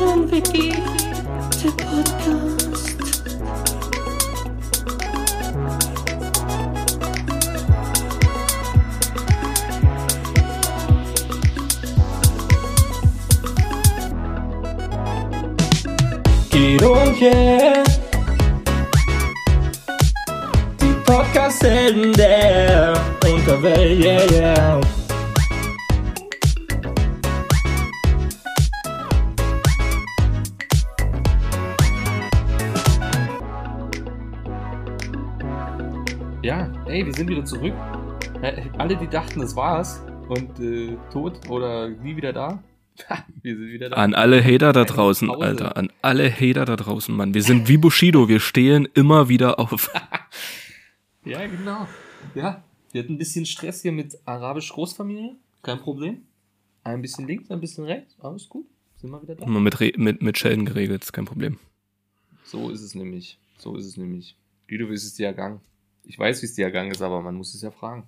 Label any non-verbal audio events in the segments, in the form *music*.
und Vicky, der Podcast. Guido und yeah. Die Podcast-Helden der Unterwelt, yeah, yeah. Ja, ey, wir sind wieder zurück. Alle, die dachten, das war's und äh, tot oder nie wieder da, *laughs* wir sind wieder da. An alle Hater da draußen, Pause. Alter. An alle Hater da draußen, Mann. Wir sind wie Bushido, wir stehen immer wieder auf. *laughs* Ja, genau. Ja, wir hatten ein bisschen Stress hier mit arabisch Großfamilie, kein Problem. Ein bisschen links, ein bisschen rechts, alles gut. Sind wir wieder da. Immer mit, Re mit, mit Schellen geregelt, ist kein Problem. So ist es nämlich. So ist es nämlich. Guido, wie ist es dir ergangen? Ich weiß, wie es dir ergangen ist, aber man muss es ja fragen.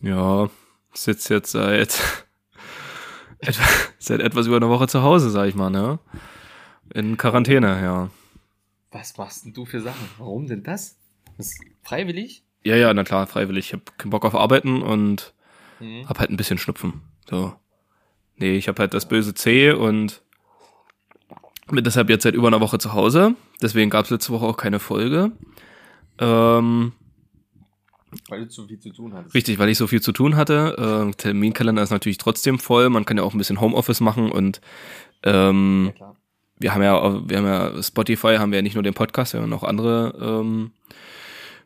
Ja, sitzt jetzt seit, *laughs* etwa, seit etwas über einer Woche zu Hause, sag ich mal, ne? In Quarantäne, ja. Was machst denn du für Sachen? Warum denn das? Das ist freiwillig? Ja, ja, na klar, freiwillig. Ich hab keinen Bock auf Arbeiten und Mhm. hab halt ein bisschen Schnupfen. So. Nee, ich hab halt das böse C und bin deshalb jetzt seit über einer Woche zu Hause. Deswegen gab's letzte Woche auch keine Folge. Ähm, Weil du zu viel zu tun hattest. richtig, weil ich so viel zu tun hatte. Ähm, Terminkalender ist natürlich trotzdem voll. Man kann ja auch ein bisschen Homeoffice machen und ähm, Ja, wir haben ja, wir haben ja Spotify, haben wir ja nicht nur den Podcast, wir haben noch andere ähm,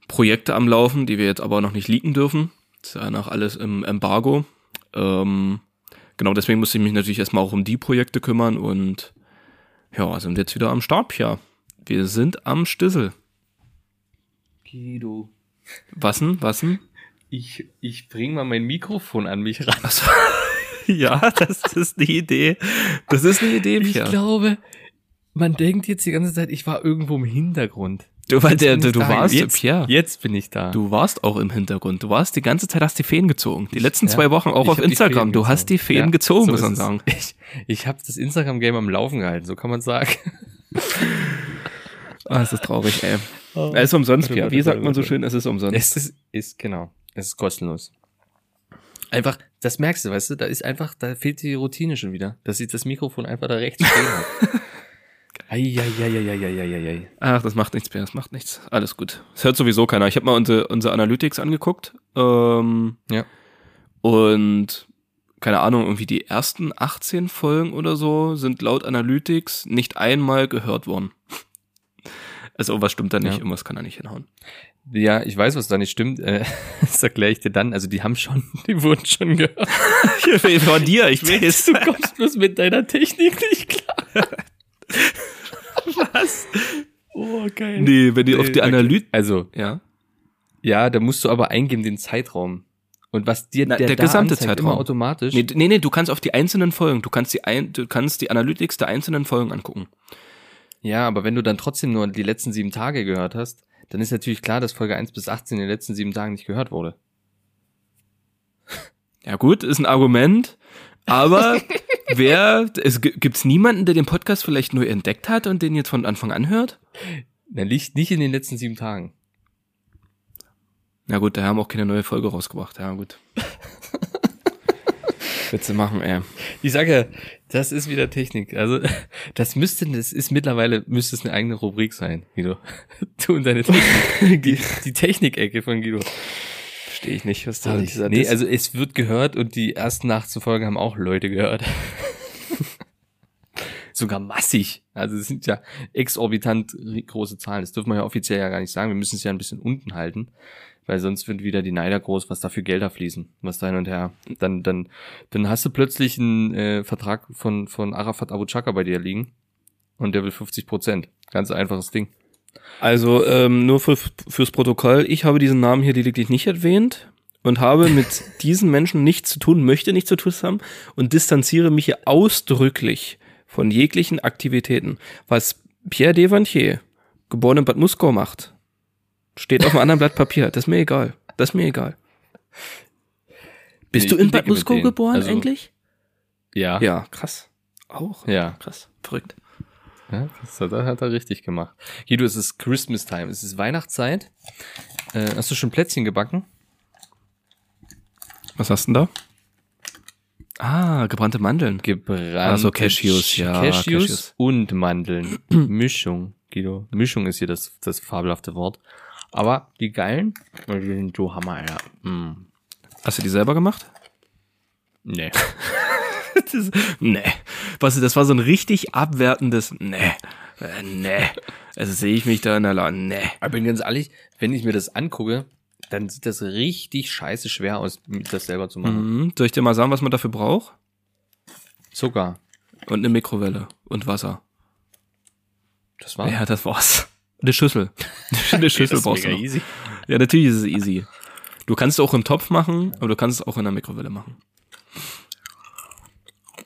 Projekte am Laufen, die wir jetzt aber noch nicht leaken dürfen. Das ist ja noch alles im Embargo. Ähm, genau, deswegen musste ich mich natürlich erstmal auch um die Projekte kümmern und ja, sind jetzt wieder am Start, ja. Wir sind am Stissel. Guido. Was denn? Was denn? Ich, ich bring mal mein Mikrofon an mich ran. Achso. *laughs* ja, das ist die Idee. Das ist eine Idee, Ich Pia. glaube, man denkt jetzt die ganze Zeit, ich war irgendwo im Hintergrund. Du, weil der, du, ich du warst, jetzt, Pierre. Jetzt bin ich da. Du warst auch im Hintergrund. Du warst die ganze Zeit, hast die Fäden gezogen. Die letzten Ja. zwei Wochen auch Ich auf Instagram. Du hast die. Fäden Ja, gezogen, so muss man sagen. Ich, ich habe das Instagram-Game am Laufen gehalten, so kann man sagen. Ah, es ist traurig, ey. Es ist umsonst, warte, Wie sagt man so schön, es ist umsonst. Es ist, ist, genau, es ist kostenlos. Einfach, das merkst du, weißt du, da ist einfach, da fehlt die Routine schon wieder, dass ich das Mikrofon einfach da rechts stehen habe. *laughs* Eieieiei. Ach, das macht nichts mehr, das macht nichts. Alles gut. Es hört sowieso keiner. Ich habe mal unsere, unsere Analytics angeguckt. Ähm, Ja. Und keine Ahnung, irgendwie die ersten 18 Folgen oder so sind laut Analytics nicht einmal gehört worden. Also was stimmt da nicht? Ja. Irgendwas kann da nicht hinhauen. Ja, ich weiß, was da nicht stimmt. Äh, *laughs* das erkläre ich dir dann. Also die haben schon, *laughs* die wurden schon gehört. Von dir, ich weiß. Du kommst bloß mit deiner Technik nicht klar. *laughs* Was? Oh, geil. Nee, wenn die auf die Analytics. Also, Ja. ja, da musst du aber eingeben den Zeitraum. Und was dir Na, der, der gesamte anzeigt, Zeitraum. immer automatisch. Nee, nee, nee, du kannst auf die einzelnen Folgen, du kannst die ein, du kannst die Analytics der einzelnen Folgen angucken. Ja, aber wenn du dann trotzdem nur die letzten sieben Tage gehört hast, dann ist natürlich klar, dass Folge 1 bis 18 in den letzten sieben Tagen nicht gehört wurde. Ja gut, ist ein Argument, aber *laughs* wer, es gi- gibt's niemanden, der den Podcast vielleicht neu entdeckt hat und den jetzt von Anfang an hört? Dann liegt nicht in den letzten sieben Tagen. Na gut, da haben auch keine neue Folge rausgebracht. Ja gut. *laughs* Witze machen, ey. Ich sage ja, das ist wieder Technik. Also, *laughs* das müsste, das ist mittlerweile, müsste es eine eigene Rubrik sein, Guido. *laughs* Du und deine Technik. Die, *laughs* die Technik-Ecke von Guido. Verstehe ich nicht, was da Und, dieser nee, also es wird gehört und die ersten 18 Folgen haben auch Leute gehört. Sogar massig. Also es sind ja exorbitant große Zahlen. Das dürfen wir ja offiziell ja gar nicht sagen. Wir müssen es ja ein bisschen unten halten, weil sonst wird wieder die Neider groß, was da für Gelder fließen, was da hin und her. Dann, dann, dann hast du plötzlich einen äh, Vertrag von, von Arafat Abu Chaka bei dir liegen und der will 50 Prozent. Ganz einfaches Ding. Also ähm, nur für, fürs Protokoll, ich habe diesen Namen hier lediglich nicht erwähnt und habe mit *laughs* diesen Menschen nichts zu tun, möchte nichts zu tun haben und distanziere mich hier ausdrücklich von jeglichen Aktivitäten. Was Pierre Devantier, geboren in Bad Muskau, macht, steht auf einem anderen Blatt Papier. Das ist mir egal. Das ist mir egal. Bist Nee, du in Bad denen. geboren Also- eigentlich? Ja. Ja, krass. Auch? Ja. Krass. Verrückt. Ja, das hat, er- hat er richtig gemacht. Guido, es ist Christmas Time, es ist Weihnachtszeit. Äh, hast du schon Plätzchen gebacken? Was hast du denn da? Ah, gebrannte Mandeln. Gebrannt. Also Cashews, ja, Cashews, Cashews. und Mandeln. *clears throat* Mischung, Guido. Mischung ist hier das, das fabelhafte Wort. Aber die geilen, die sind so Hammer, Alter. Mm. Hast du die selber gemacht? Nee. *laughs* das, nee. Was, das war so ein richtig abwertendes Nee. Äh, nee. Also sehe ich mich da in der Lage. Nee. Aber bin ganz ehrlich, wenn ich mir das angucke, dann sieht das richtig scheiße schwer aus, das selber zu machen. Mhm. Soll ich dir mal sagen, was man dafür braucht? Zucker. Und eine Mikrowelle und Wasser. Das war Ja, das war's. Eine Schüssel. *laughs* Eine Schüssel das ist brauchst du noch. easy. Ja, natürlich ist es easy. Du kannst es auch im Topf machen, aber du kannst es auch in der Mikrowelle machen.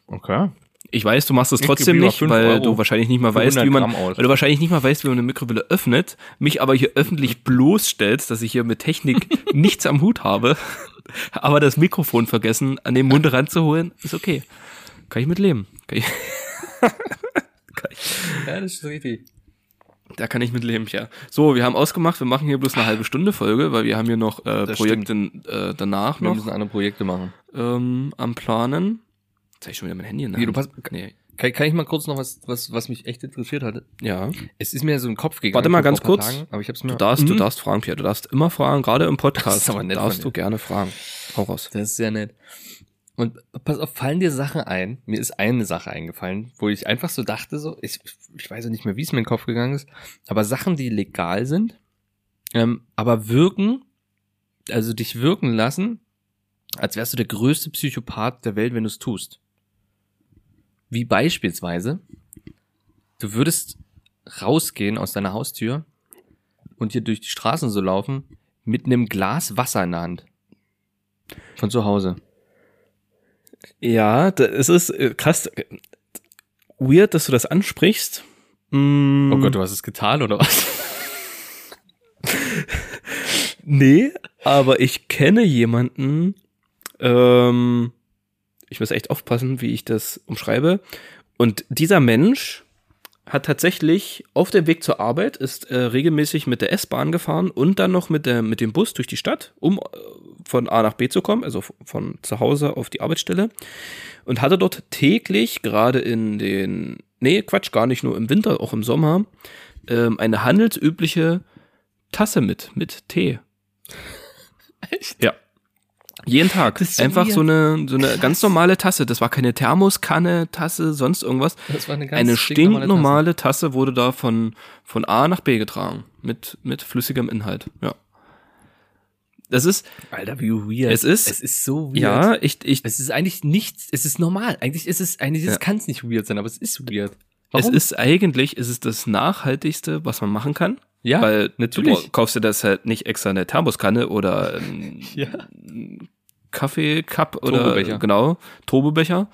Okay. Ich weiß, du machst es trotzdem nicht, weil Euro du wahrscheinlich nicht mal weißt, 100 wie man, weil du wahrscheinlich nicht mal weißt, wie man eine Mikrowelle öffnet, mich aber hier öffentlich bloßstellst, dass ich hier mit Technik *laughs* nichts am Hut habe, *laughs* aber das Mikrofon vergessen, an den Mund ranzuholen, ist okay. Kann ich mit leben. Kann ich, Ja, das ist richtig. Da kann ich mit leben, ja. So, wir haben ausgemacht, wir machen hier bloß eine halbe Stunde Folge, weil wir haben hier noch äh, Das Projekte äh, danach Wir noch müssen andere Projekte machen. ähm, am Planen. Jetzt hab ich schon wieder mein Handy in der du Hand. pass- Nee. Kann, kann ich mal kurz noch was, was, was mich echt interessiert hatte? Ja. Es ist mir so den Kopf gegangen. Warte mal ganz kurz. Tagen, aber ich hab's mir. Du darfst, du Mhm. darfst fragen, Pierre. Du darfst immer fragen, gerade im Podcast. *laughs* Das ist aber nett darfst du gerne fragen. Hau raus. Das ist sehr nett. Und pass auf, fallen dir Sachen ein? Mir ist eine Sache eingefallen, wo ich einfach so dachte, so, ich, ich weiß nicht mehr, wie es mir in den Kopf gegangen ist, aber Sachen, die legal sind, ähm, aber wirken, also dich wirken lassen, als wärst du der größte Psychopath der Welt, wenn du es tust. Wie beispielsweise, du würdest rausgehen aus deiner Haustür und hier durch die Straßen so laufen mit einem Glas Wasser in der Hand. Von zu Hause. Ja, es ist äh, krass. Weird, dass du das ansprichst. Mm, Oh Gott, du hast es getan oder was? *laughs* Nee, aber ich kenne jemanden, ähm, ich muss echt aufpassen, wie ich das umschreibe. Und dieser Mensch hat tatsächlich auf dem Weg zur Arbeit, ist äh, regelmäßig mit der S-Bahn gefahren und dann noch mit, der, mit dem Bus durch die Stadt, um äh, von A nach B zu kommen, also von zu Hause auf die Arbeitsstelle. Und hatte dort täglich, gerade in den, nee, Quatsch, gar nicht nur im Winter, auch im Sommer, ähm, eine handelsübliche Tasse mit, mit Tee. *laughs* Echt? Ja. Jeden Tag. So Einfach weird. so eine, so eine ganz normale Tasse. Das war keine Thermoskanne, Tasse, sonst irgendwas. Das war eine ganz Eine stinknormale stinknormale Tasse wurde da von, von A nach B getragen. Mit, mit flüssigem Inhalt. Ja. Das ist. Alter, wie weird. Es ist- es ist so weird. ja, ich, ich, Es ist eigentlich nichts, es ist normal. Eigentlich ist es, eigentlich Ja. kann es nicht weird sein, aber es ist weird. es ist eigentlich, es ist das nachhaltigste, was man machen kann. ja, weil natürlich. du kaufst dir das halt nicht extra eine Thermoskanne oder ein *laughs* ja. Kaffeecup oder Turbobecher. genau, Turbobecher.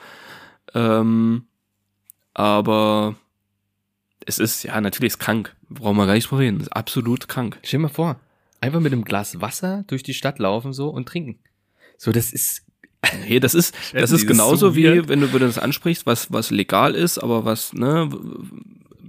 Ähm, aber es ist, ja, natürlich ist krank. Brauchen wir gar nicht drüber reden. Ist absolut krank. Stell dir mal vor, einfach mit einem Glas Wasser durch die Stadt laufen so und trinken. So, das ist, *laughs* Nee, das ist, das ist genauso so wie, weird. wenn du, wenn du das ansprichst, was, was legal ist, aber was, ne,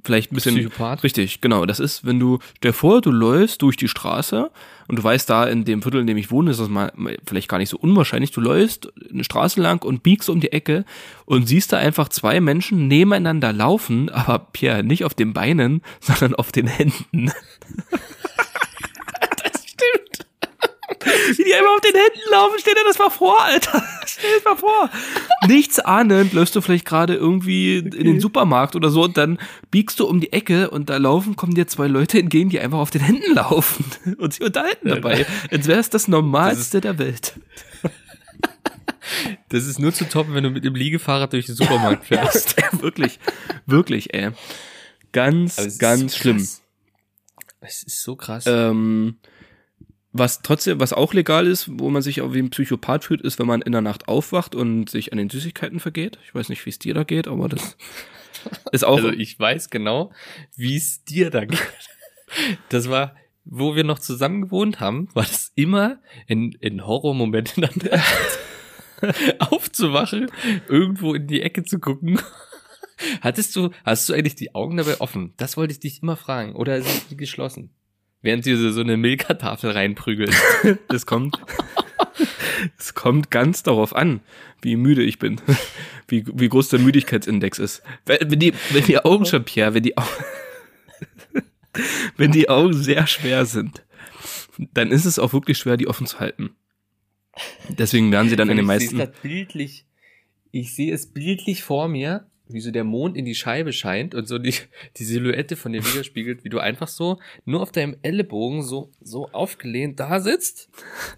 vielleicht ein bisschen. Psychopath. Richtig, genau. Das ist, wenn du, stell dir vor, du läufst durch die Straße und du weißt, da in dem Viertel, in dem ich wohne, ist das mal vielleicht gar nicht so unwahrscheinlich. Du läufst eine Straße lang und biegst um die Ecke und siehst da einfach zwei Menschen nebeneinander laufen, aber Pierre, nicht auf den Beinen, *laughs* sondern auf den Händen. *laughs* das. Wie die einfach auf den Händen laufen, stell dir das mal vor, Alter. Stell dir das mal vor. Nichts ahnend, läufst du vielleicht gerade irgendwie in den Supermarkt oder so und dann biegst du um die Ecke und da laufen, kommen dir zwei Leute entgegen, die einfach auf den Händen laufen *laughs* und sich unterhalten dabei. Als wäre es das Normalste der Welt. Das ist nur zu toppen, wenn du mit dem Liegefahrrad durch den Supermarkt *laughs* fährst. *laughs* wirklich, wirklich, ey. Ganz, ganz so schlimm. Es ist so krass. Ähm, was trotzdem, was auch legal ist, wo man sich auch wie ein Psychopath fühlt, ist, wenn man in der Nacht aufwacht und sich an den Süßigkeiten vergeht. Ich weiß nicht, wie es dir da geht, aber das *laughs* ist auch. Also ich weiß genau, wie es dir da geht. Das war, wo wir noch zusammen gewohnt haben, war das immer in, in Horrormomenten dann *laughs* aufzuwachen, irgendwo in die Ecke zu gucken Hattest du, hast du eigentlich die Augen dabei offen? Das wollte ich dich immer fragen. Oder sind die geschlossen? Während du so eine Milka-Tafel reinprügelst. *laughs* Das kommt, es kommt ganz darauf an, wie müde ich bin, wie, wie groß der Müdigkeitsindex ist. Wenn wenn die, wenn die Augen schon, Pierre, wenn die Augen, *laughs* wenn die Augen sehr schwer sind, dann ist es auch wirklich schwer, die offen zu halten. Deswegen werden sie dann in den meisten, ich sehe es bildlich vor mir, wie so der Mond in die Scheibe scheint und so die, die Silhouette von dir widerspiegelt, wie du einfach so nur auf deinem Ellenbogen so, so aufgelehnt da sitzt,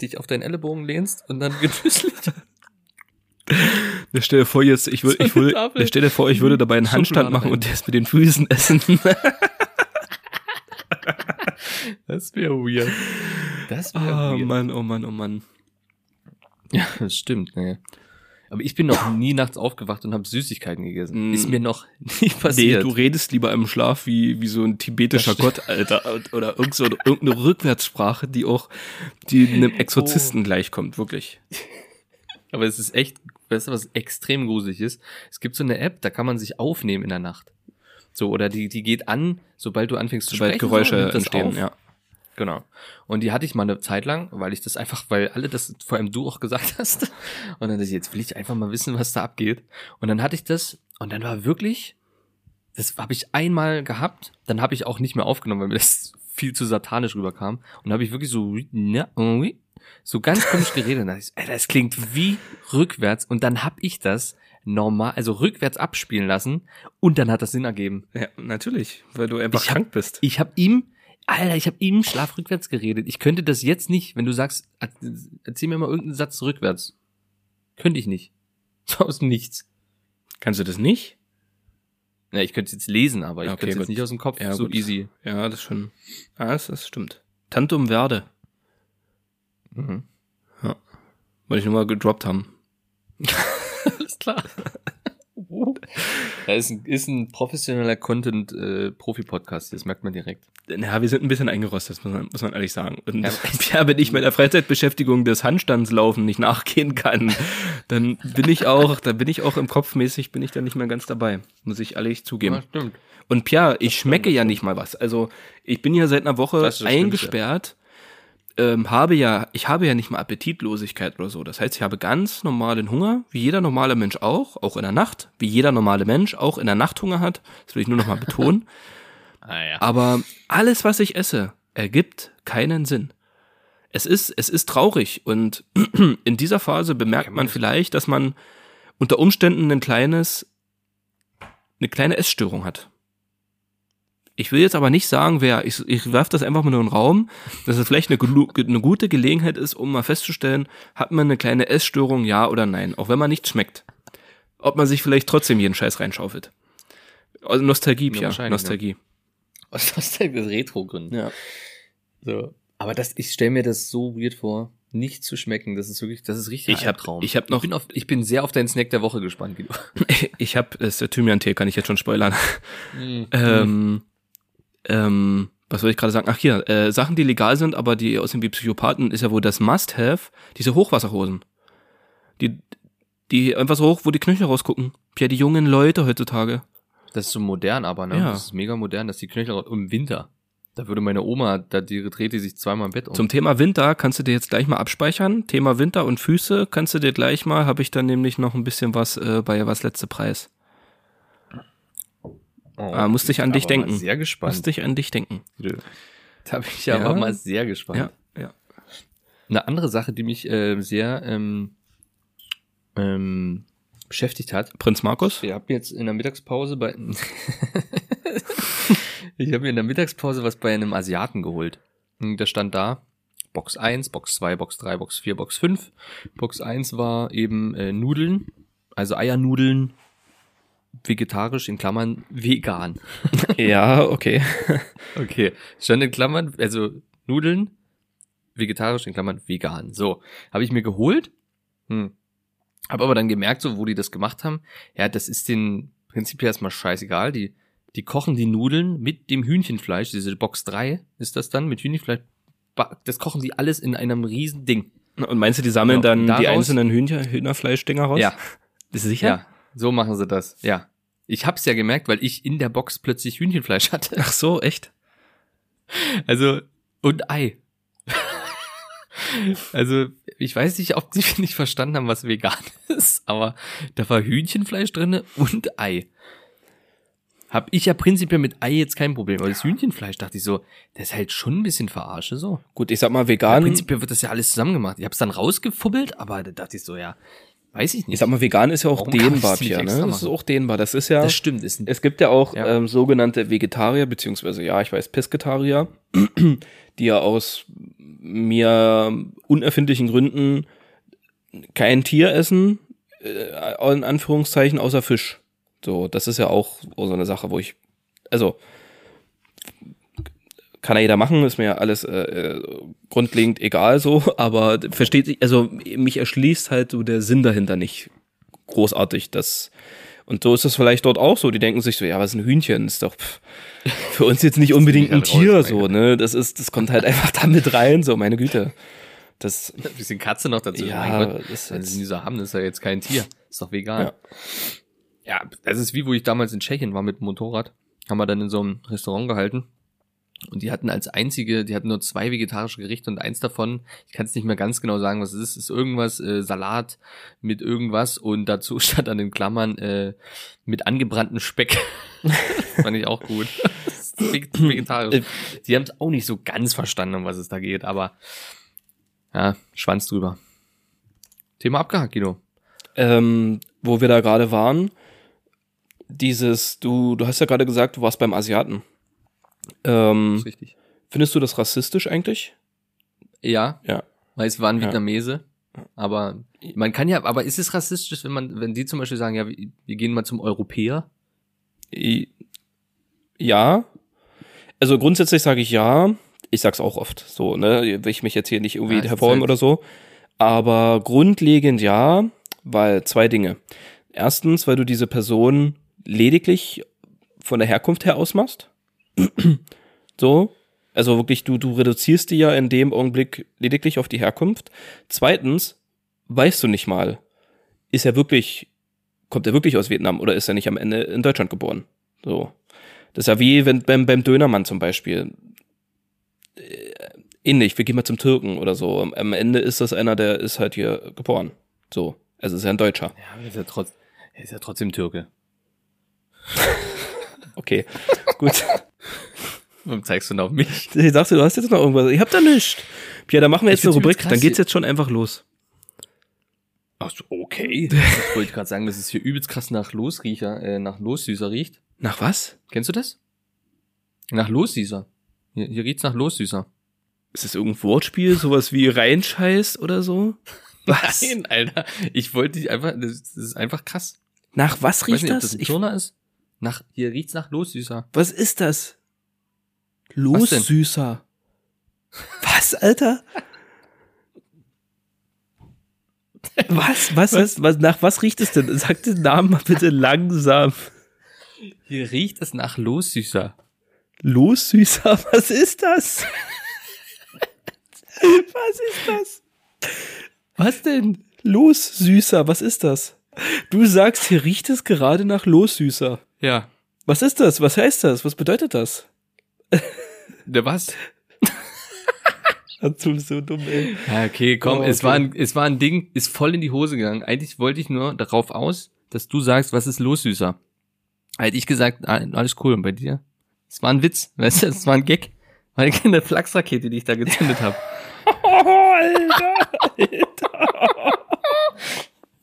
dich auf deinen Ellenbogen lehnst und dann genüsslich *laughs* Ne, stell dir vor jetzt, ich würde, So ich würde, ne, stell dir vor, ich würde dabei einen Handstand machen und das mit den Füßen essen. *laughs* Das wäre weird. Das wäre Oh weird. Mann, oh Mann, oh Mann. Ja, das stimmt. Ne. Aber ich bin noch nie nachts aufgewacht und habe Süßigkeiten gegessen. Mm. Ist mir noch *laughs* nie Nee, passiert. du redest lieber im Schlaf wie, wie so ein tibetischer Gott, Alter. Oder irgend so, irgendeine Rückwärtssprache, die auch, die einem Exorzisten gleichkommt, wirklich. *laughs* Aber es ist echt, weißt du, was extrem gruselig ist? Es gibt so eine App, da kann man sich aufnehmen in der Nacht. So, oder die, die geht an, sobald du anfängst zu Sobald sprechen. Geräusche so, entstehen, auf. ja. Genau. Und die hatte ich mal eine Zeit lang, weil ich das einfach, weil alle das, vor allem du auch gesagt hast. Und dann dachte ich, jetzt will ich einfach mal wissen, was da abgeht. Und dann hatte ich das und dann war wirklich, das habe ich einmal gehabt, dann habe ich auch nicht mehr aufgenommen, weil mir das viel zu satanisch rüberkam. Und dann habe ich wirklich so, ui, so ganz komisch geredet. Und dann dachte ich, das klingt wie rückwärts. Und dann habe ich das normal, also rückwärts abspielen lassen und dann hat das Sinn ergeben. Ja, natürlich, weil du einfach Ich hab- krank bist. Ich habe ihm, Alter, ich habe ihm Schlaf rückwärts geredet. Ich könnte das jetzt nicht, wenn du sagst, erzähl mir mal irgendeinen Satz rückwärts. Könnte ich nicht. So *laughs* aus dem Nichts. Kannst du das nicht? Ja, ich könnte es jetzt lesen, aber ich Okay, könnte es jetzt nicht aus dem Kopf Ja, so gut. easy. Ja, das ist schon. Ah, das, das stimmt. Tantum Verde. Mhm. Wollte ich nur mal gedroppt haben. *laughs* Alles klar. *laughs* Da ist ein, ist ein professioneller Content-Profi-Podcast, das merkt man direkt. Ja, wir sind ein bisschen eingerostet, muss man, muss man ehrlich sagen. Und Ja. *laughs* ja, wenn ich meiner Freizeitbeschäftigung des Handstandslaufen nicht nachgehen kann, dann bin ich auch, da bin ich auch im Kopfmäßig, bin ich da nicht mehr ganz dabei, muss ich ehrlich zugeben. Ja, stimmt. Und Pia, ich schmecke ja nicht mal was. Also ich bin ja seit einer Woche Das das eingesperrt, ähm, habe ja, ich habe ja nicht mal Appetitlosigkeit oder so. Das heißt, ich habe ganz normalen Hunger, wie jeder normale Mensch auch, auch in der Nacht, wie jeder normale Mensch auch in der Nacht Hunger hat. Das will ich nur noch mal *laughs* betonen. Ah, ja. Aber alles, was ich esse, ergibt keinen Sinn. Es ist, es ist traurig und *clears throat* in dieser Phase bemerkt man vielleicht, dass man unter Umständen ein kleines, eine kleine Essstörung hat. Ich will jetzt aber nicht sagen, wer, ich, ich werfe das einfach mal nur in den Raum, dass es vielleicht eine, eine gute Gelegenheit ist, um mal festzustellen, hat man eine kleine Essstörung, ja oder nein, auch wenn man nicht schmeckt. Ob man sich vielleicht trotzdem jeden Scheiß reinschaufelt. Also Nostalgie, Ja, Pia, wahrscheinlich, Nostalgie. Aus Nostalgie, Retro-Gründen. Ja. So. Aber das, ich stelle mir das so weird vor, nicht zu schmecken. Das ist wirklich, das ist richtig Ich hab- Albtraum. ich hab noch- ich bin, auf, ich bin sehr auf deinen Snack der Woche gespannt, Guido. *laughs* Ich habe das ist der Thymian-Tee, kann ich jetzt schon spoilern. *laughs* Mhm. ähm, ähm, was soll ich gerade sagen? Ach hier, äh, Sachen, die legal sind, aber die aussehen wie Psychopathen, ist ja wohl das Must-Have, diese Hochwasserhosen. Die, die einfach so hoch, wo die Knöchel rausgucken. Ja, die jungen Leute heutzutage. Das ist so modern, aber ne? Ja. Das ist mega modern, dass die Knöchel im Winter. Da würde meine Oma, da die dreht die sich zweimal im Bett um. Zum Thema Winter kannst du dir jetzt gleich mal abspeichern. Thema Winter und Füße kannst du dir gleich mal, habe ich dann nämlich noch ein bisschen was äh, bei was letzte Preis. Oh, ah, musste ich an dich denken. Sehr gespannt. Musste ich an dich denken. Da bin ich Ja. aber mal sehr gespannt. Ja, ja. Eine andere Sache, die mich äh, sehr ähm, ähm, beschäftigt hat. Prinz Markus? Ich habe jetzt in der Mittagspause bei *laughs* ich habe mir in der Mittagspause was bei einem Asiaten geholt. Und Da stand da Box 1, Box 2, Box 3, Box 4, Box 5. Box 1 war eben äh, Nudeln, also Eiernudeln, vegetarisch in Klammern vegan. *laughs* Ja, okay. *laughs* Okay, stand in Klammern, also Nudeln, vegetarisch in Klammern vegan. So, habe ich mir geholt. Hm. Habe aber dann gemerkt, so wo die das gemacht haben, ja, das ist den prinzipiell erstmal scheißegal. Die, die kochen die Nudeln mit dem Hühnchenfleisch, diese Box 3 ist das dann, mit Hühnchenfleisch. Das kochen die alles in einem riesen Ding. Und meinst du, die sammeln Genau, dann und die daraus- einzelnen Hühner, Hühnerfleischdinger raus? Ja, Bist du sicher? ja, so machen sie das. Ja, Ich hab's ja gemerkt, weil ich in der Box plötzlich Hühnchenfleisch hatte. Ach so, echt? Also, und Ei. Also, ich weiß nicht, ob die nicht verstanden haben, was vegan *laughs* ist, aber da war Hühnchenfleisch drinne und Ei. Hab ich ja prinzipiell mit Ei jetzt kein Problem, aber das Hühnchenfleisch dachte ich so, das ist halt schon ein bisschen verarsche so. Gut, ich sag mal Ja, vegan. prinzipiell wird das ja alles zusammen gemacht. Ich hab's dann rausgefubbelt, aber da dachte ich so, ja, weiß ich nicht. ich sag mal vegan ist ja auch Warum dehnbar, extra ne? Das ist auch dehnbar. Das ist ja. das stimmt, ist Es gibt ja auch Ja. Ähm, sogenannte Vegetarier, beziehungsweise ja, ich weiß, Pesketarier, *clears throat* die ja aus mir unerfindlichen Gründen kein Tier essen, äh, in Anführungszeichen, außer Fisch. So, das ist ja auch so eine Sache, wo ich, also, kann ja jeder machen, ist mir ja alles äh, äh, grundlegend egal so, *laughs* aber versteht sich, also mich erschließt halt so der Sinn dahinter nicht großartig, das und so ist es vielleicht dort auch so. Die denken sich so, ja, was ist ein Hühnchen? Ist doch pff, *laughs* für uns jetzt nicht unbedingt ein Tier, so, ne? Das ist, das kommt halt *laughs* einfach da mit rein, so, meine Güte. Das, ein bisschen Katze noch dazu. Ja, mein Gott, das ist wenn sie so haben, das ist ja jetzt kein Tier. Ist doch vegan. Ja. Ja. das ist wie, wo ich damals in Tschechien war mit dem Motorrad. Haben wir dann in so einem Restaurant gehalten. Und die hatten als einzige, die hatten nur zwei vegetarische Gerichte und eins davon, ich kann es nicht mehr ganz genau sagen, was es ist, ist irgendwas, äh, Salat mit irgendwas und dazu *laughs* stand an den Klammern äh, mit angebrannten Speck. *laughs* Fand ich auch gut. Das *laughs* ist veg- Vegetarisch. Die haben es auch nicht so ganz verstanden, um was es da geht, aber ja, Schwanz drüber. Thema abgehakt, Guido. ähm, wo wir da gerade waren, dieses, du, du hast ja gerade gesagt, du warst beim Asiaten. Ähm, richtig. findest du das rassistisch eigentlich? Ja, Ja. weil es waren Ja. Vietnamese. Aber man kann ja, aber ist es rassistisch, wenn man, wenn die zum Beispiel sagen, ja, wir gehen mal zum Europäer? Ja. Also grundsätzlich sage ich ja. Ich sag's auch oft so, ne? Will ich mich jetzt hier nicht irgendwie Ja, hervorheben halt- oder so. Aber grundlegend ja, weil zwei Dinge. Erstens, weil du diese Person lediglich von der Herkunft her ausmachst. So. Also wirklich, du, du reduzierst die ja in dem Augenblick lediglich auf die Herkunft. Zweitens, weißt du nicht mal, ist er wirklich, kommt er wirklich aus Vietnam oder ist er nicht am Ende in Deutschland geboren? So. Das ist ja wie wenn beim, beim Dönermann zum Beispiel. Äh, Ähnlich, wir gehen mal zum Türken oder so. Am- Ende ist das einer, der ist halt hier geboren. So. Also ist er ein Deutscher. Ja, aber ist ja trotz, er ist ja trotzdem Türke. *laughs* Okay, gut. *laughs* Warum zeigst du denn auf mich? *laughs* Ich dachte, du hast jetzt noch irgendwas. Ich hab da nichts. Pia, dann machen wir Ich jetzt eine find's übelst Rubrik. Dann geht's jetzt schon einfach los. Ach so, okay. *laughs* Ich wollte gerade sagen, dass es hier übelst krass nach Losriecher, äh, nach Lossüßer riecht. Nach was? Kennst du das? Nach Lossüßer. Hier, hier riecht's nach Lossüßer. Ist das irgendein Wortspiel? Sowas wie Reinscheiß oder so? Was? Nein, Alter. Ich wollte dich einfach, das, das ist einfach krass. Nach was Ich weiß riecht nicht, ob das? das ein Ich, Turner ist. Nach, hier riecht's nach Lossüßer. was ist das? Was? Lossüßer. Was, Alter? Was? Was, was, was, nach was riecht es denn? Sag den Namen mal bitte langsam. Hier riecht es nach Lossüßer. Lossüßer, was ist das? Was ist das? Was denn? Lossüßer, was ist das? Du sagst, hier riecht es gerade nach Lossüßer. Ja. Was ist das? Was heißt das? Was bedeutet das? Der was? Bist so dumm, ey. Ja, okay, komm, Oh, es okay. war ein, es war ein Ding, ist voll in die Hose gegangen. Eigentlich wollte ich nur darauf aus, dass du sagst, was ist los, Süßer? Hätte ich gesagt, ah, alles cool, und bei dir? Es war ein Witz, weißt du, es war ein Gag. War eine Flachsrakete, die ich da gezündet habe. Oh, *laughs* Alter, Alter.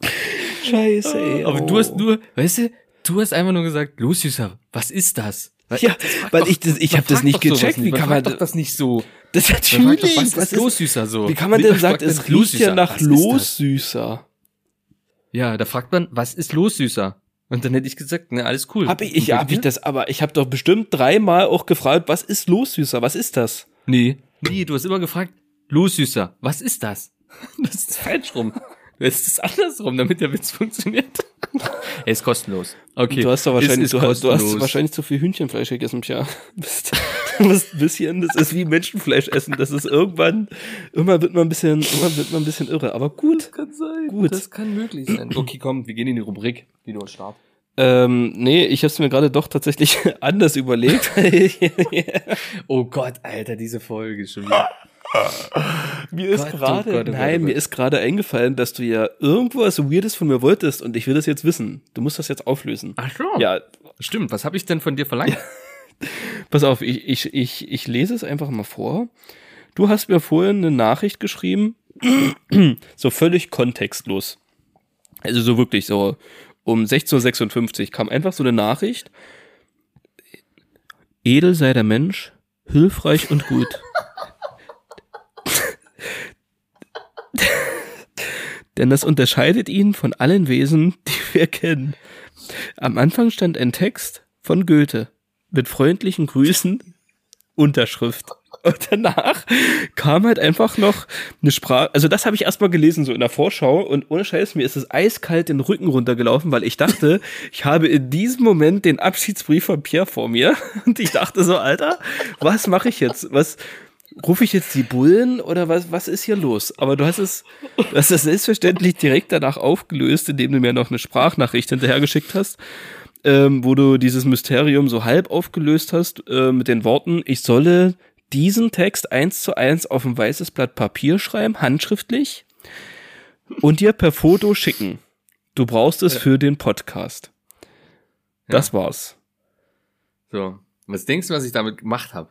*laughs* Scheiße, ey. Aber du hast nur, weißt du, du hast einfach nur gesagt, los, Süßer, was ist das? Weil- Ja, das weil doch- ich das- ich man hab das nicht gecheckt. Wie kann man doch das nicht so? Das natürlich. doch, was, was ist los, Süßer, so? Wie kann man denn sagen, es los, riecht ja Süßer, nach das? Lossüßer? Ja, da fragt man, was ist los, Süßer? Und dann hätte ich gesagt, ne, alles cool. Hab ich, ich, hab ich das, aber ich habe doch bestimmt dreimal auch gefragt, was ist Lossüßer? Was ist das? Nee. Nee, du hast immer gefragt, los, Süßer, was ist das? *laughs* Das ist falsch rum. Das ist andersrum, damit der Witz funktioniert. *laughs* Er ist kostenlos. Okay. Du hast doch wahrscheinlich, Es du, hast, du hast wahrscheinlich zu viel Hühnchenfleisch gegessen, Pia. *laughs* Du bist, du bist ein bisschen, das ist wie Menschenfleisch essen. Das ist irgendwann, irgendwann wird man ein bisschen, irgendwann wird man ein bisschen irre. Aber gut. kann sein. Gut. Das kann möglich sein. *clears throat* Okay, komm, wir gehen in die Rubrik, die du uns start. Ähm, nee, ich habe es mir gerade doch tatsächlich *laughs* anders überlegt. Oh Gott, Alter, diese Folge schon wieder. *laughs* mir ist oh gerade, oh Gott, nein, oh mir ist gerade eingefallen, dass du ja irgendwas Weirdes von mir wolltest und ich will das jetzt wissen. Du musst das jetzt auflösen. Ach so. Ja, Stimmt, was habe ich denn von dir verlangt? *laughs* pass auf, ich, ich, ich, ich lese es einfach mal vor. Du hast mir vorhin eine Nachricht geschrieben, *clears throat* so völlig kontextlos. Also so wirklich so um 16.56 Uhr kam einfach so eine Nachricht. Edel sei der Mensch, hilfreich und gut. Denn das unterscheidet ihn von allen Wesen, die *laughs* wir kennen. Am Anfang stand ein Text von Goethe mit freundlichen Grüßen, Unterschrift. Und danach kam halt einfach noch eine Sprache, also das habe ich erstmal gelesen, so in der Vorschau und ohne Scheiß, mir ist es eiskalt den Rücken runtergelaufen, weil ich dachte, *laughs* ich habe in diesem Moment den Abschiedsbrief von Pierre vor mir *laughs* und ich dachte so, Alter, was mache ich jetzt? Was rufe ich jetzt die Bullen oder was, was ist hier los? Aber du hast es, hast es selbstverständlich direkt danach aufgelöst, indem du mir noch eine Sprachnachricht hinterhergeschickt hast ähm, wo du dieses Mysterium so halb aufgelöst hast äh, mit den Worten, ich solle diesen Text eins zu eins auf ein weißes Blatt Papier schreiben, handschriftlich, und dir per Foto schicken. Du brauchst es für den Podcast. Das war's. So. Was denkst du, was ich damit gemacht habe?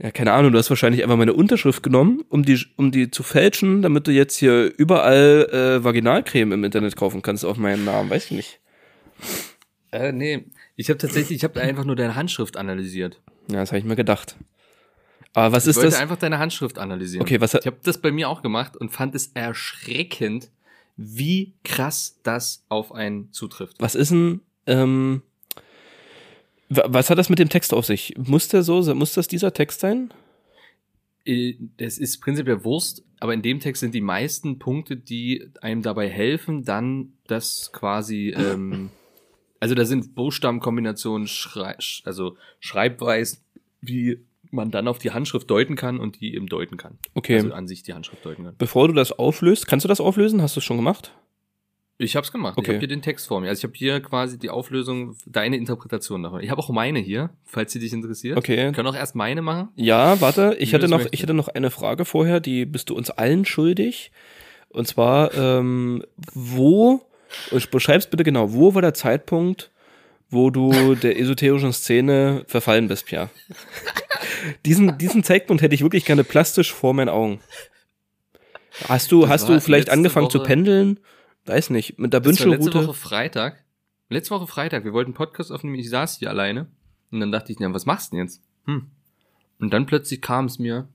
Ja, keine Ahnung, du hast wahrscheinlich einfach meine Unterschrift genommen, um die, um die zu fälschen, damit du jetzt hier überall äh, Vaginalcreme im Internet kaufen kannst auf meinen Namen, weiß ich nicht. Äh, nee. Ich habe tatsächlich, ich habe einfach nur deine Handschrift analysiert. Ja, das habe ich mir gedacht. Aber was Ich ist wollte das? einfach deine Handschrift analysieren. Okay, was hat, Ich habe das bei mir auch gemacht und fand es erschreckend, wie krass das auf einen zutrifft. Was ist denn, ähm, was hat das mit dem Text auf sich? Muss der so, muss das dieser Text sein? Äh, Das ist prinzipiell Wurst, aber in dem Text sind die meisten Punkte, die einem dabei helfen, dann das quasi, ähm, *laughs* also da sind Buchstabenkombinationen, Schrei also Schreibweis, wie man dann auf die Handschrift deuten kann und die eben deuten kann. Okay. Also an sich die Handschrift deuten kann. Bevor du das auflöst, kannst du das auflösen? Hast du es schon gemacht? Ich hab's gemacht. Ich Okay. habe hier den Text vor mir. Also ich habe hier quasi die Auflösung, deine Interpretation davon. Ich habe auch meine hier, falls sie dich interessiert. Okay. Wir können auch erst meine machen. Ja, warte, ich hatte noch, ich hatte noch eine Frage vorher, die bist du uns allen schuldig. Und zwar, ähm, wo, beschreibst bitte genau, wo war der Zeitpunkt, wo du der esoterischen Szene verfallen bist, Pierre? *laughs* diesen, diesen Zeitpunkt hätte ich wirklich gerne plastisch vor meinen Augen. Hast du, Das hast du vielleicht angefangen zu Woche- pendeln? Weiß nicht, mit der war letzte? Woche Freitag. Letzte Woche Freitag. Wir wollten einen Podcast aufnehmen. Ich saß hier alleine. Und dann dachte ich, ja, was machst du denn jetzt? Hm. Und dann plötzlich kam es mir,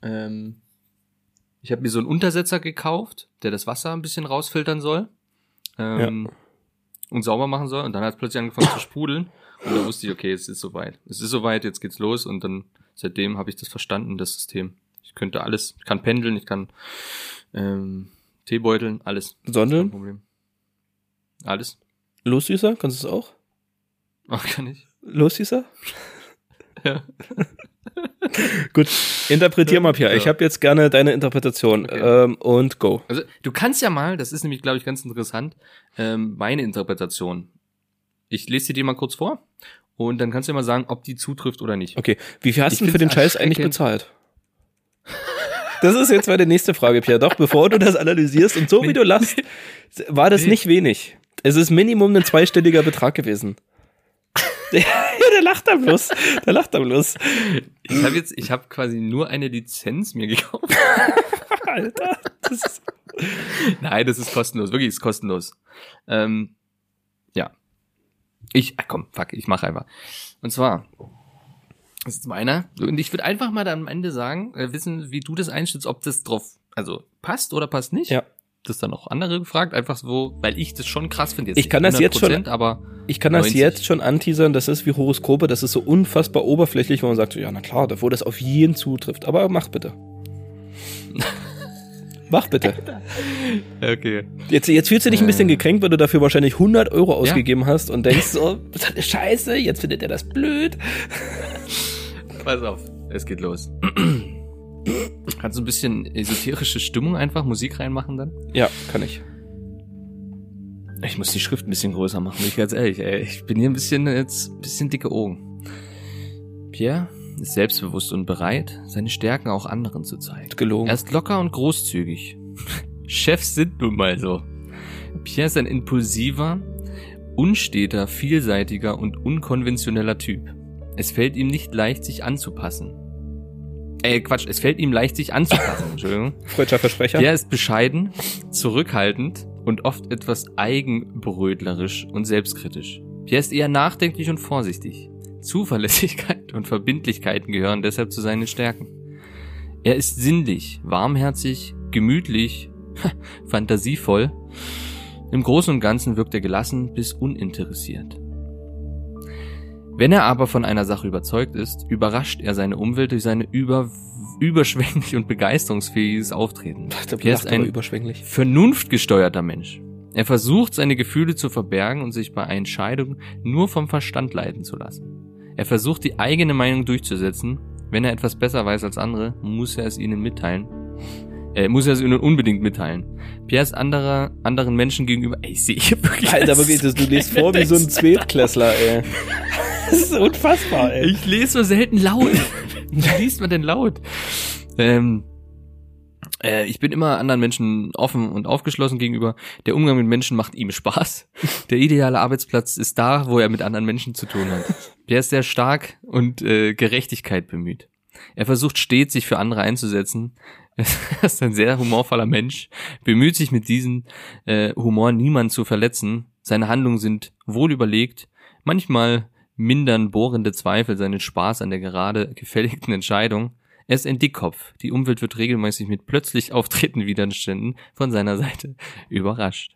ähm, ich habe mir so einen Untersetzer gekauft, der das Wasser ein bisschen rausfiltern soll. Ähm, Und sauber machen soll. Und dann hat es plötzlich angefangen zu sprudeln. Und da wusste ich, okay, es ist soweit. Es ist soweit, jetzt geht's los. Und dann, seitdem habe ich das verstanden, das System. Ich könnte alles, ich kann pendeln, ich kann ähm, Teebeuteln, alles. Kein Sondeln? Problem. Alles? Los, Süßer? Kannst du es auch? Ach, kann ich. Los, Süßer? *laughs* Ja. *laughs* Gut, interpretier mal, Pierre. Ja. Ich habe jetzt gerne deine Interpretation. Okay. Ähm, und go. Also, du kannst ja mal, das ist nämlich, glaube ich, ganz interessant, ähm, meine Interpretation. Ich lese sie dir mal kurz vor und dann kannst du ja mal sagen, ob die zutrifft oder nicht. Okay, wie viel hast du denn für den Scheiß eigentlich bezahlt? Das ist jetzt meine nächste Frage, Pierre. Doch, bevor du das analysierst und so wie du lachst, war das nicht wenig. Es ist Minimum ein zweistelliger Betrag gewesen. *laughs* Ja, der lacht da bloß. Der lacht da bloß. Ich habe jetzt, ich habe quasi nur eine Lizenz mir gekauft. *laughs* Alter. Das ist, Nein, das ist kostenlos, wirklich ist kostenlos. Ähm, ja. Ich, ach komm, fuck, ich mache einfach. Und zwar, das ist meiner. Und ich würde einfach mal dann am Ende sagen, äh, wissen, wie du das einschätzt, ob das drauf, also passt oder passt nicht. Ja. Das dann auch andere gefragt, einfach so, weil ich das schon krass finde. Ich kann das jetzt schon- 100%, aber ich kann das 90. jetzt schon anteasern, das ist wie Horoskope, das ist so unfassbar oberflächlich, wo man sagt, so, ja, na klar, wo das auf jeden zutrifft. Aber mach bitte. *laughs* mach bitte. okay. Jetzt, jetzt fühlst du dich ein bisschen Äh. gekränkt, weil du dafür wahrscheinlich 100 Euro ausgegeben hast und denkst so, *laughs* das ist Scheiße, jetzt findet er das blöd. Pass auf, es geht los. *clears throat* Kannst du ein bisschen esoterische Stimmung einfach Musik reinmachen dann? Ja, kann ich. Ich muss die Schrift ein bisschen größer machen, bin ich ganz ehrlich. Ey. Ich bin hier ein bisschen jetzt ein bisschen dicke Augen. Pierre ist selbstbewusst und bereit, seine Stärken auch anderen zu zeigen. Gelogen. Er ist locker und großzügig. Chefs sind nun mal so. Pierre ist ein impulsiver, unsteter, vielseitiger und unkonventioneller Typ. Es fällt ihm nicht leicht, sich anzupassen. Äh, Quatsch, es fällt ihm leicht, sich anzupassen, *laughs* Entschuldigung. Freudscher Versprecher. Pierre ist bescheiden, zurückhaltend und oft etwas eigenbrötlerisch und selbstkritisch. Pierre ist eher nachdenklich und vorsichtig. Zuverlässigkeit und Verbindlichkeiten gehören deshalb zu seinen Stärken. Er ist sinnlich, warmherzig, gemütlich, fantasievoll. Im Großen und Ganzen wirkt er gelassen bis uninteressiert. Wenn er aber von einer Sache überzeugt ist, überrascht er seine Umwelt durch seine über, überschwänglich und begeisterungsfähiges Auftreten. Der Pierre ist aber ein überschwänglich. vernunftgesteuerter Mensch. Er versucht, seine Gefühle zu verbergen und sich bei Entscheidungen nur vom Verstand leiten zu lassen. Er versucht, die eigene Meinung durchzusetzen. Wenn er etwas besser weiß als andere, muss er es ihnen mitteilen. Äh, muss er es ihnen unbedingt mitteilen. Pierre ist anderer, anderen Menschen gegenüber. Ey, ich sehe hier wirklich. Alter, das, du liest vor wie so ein Zweitklässler, ey. *laughs* *laughs* Das ist unfassbar, ey. Ich lese so selten laut. *laughs* Wie liest man denn laut? Ähm, äh, ich bin immer anderen Menschen offen und aufgeschlossen gegenüber. Der Umgang mit Menschen macht ihm Spaß. Der ideale Arbeitsplatz ist da, wo er mit anderen Menschen zu tun hat. Der ist sehr stark und äh, Gerechtigkeit bemüht. Er versucht stets, sich für andere einzusetzen. *laughs* Er ist ein sehr humorvoller Mensch, bemüht sich mit diesem äh, Humor niemanden zu verletzen. Seine Handlungen sind wohl überlegt. Manchmal mindern bohrende Zweifel seinen Spaß an der gerade gefälligten Entscheidung. Er ist ein Dickkopf. Die Umwelt wird regelmäßig mit plötzlich auftretenden Widerständen von seiner Seite *laughs* überrascht.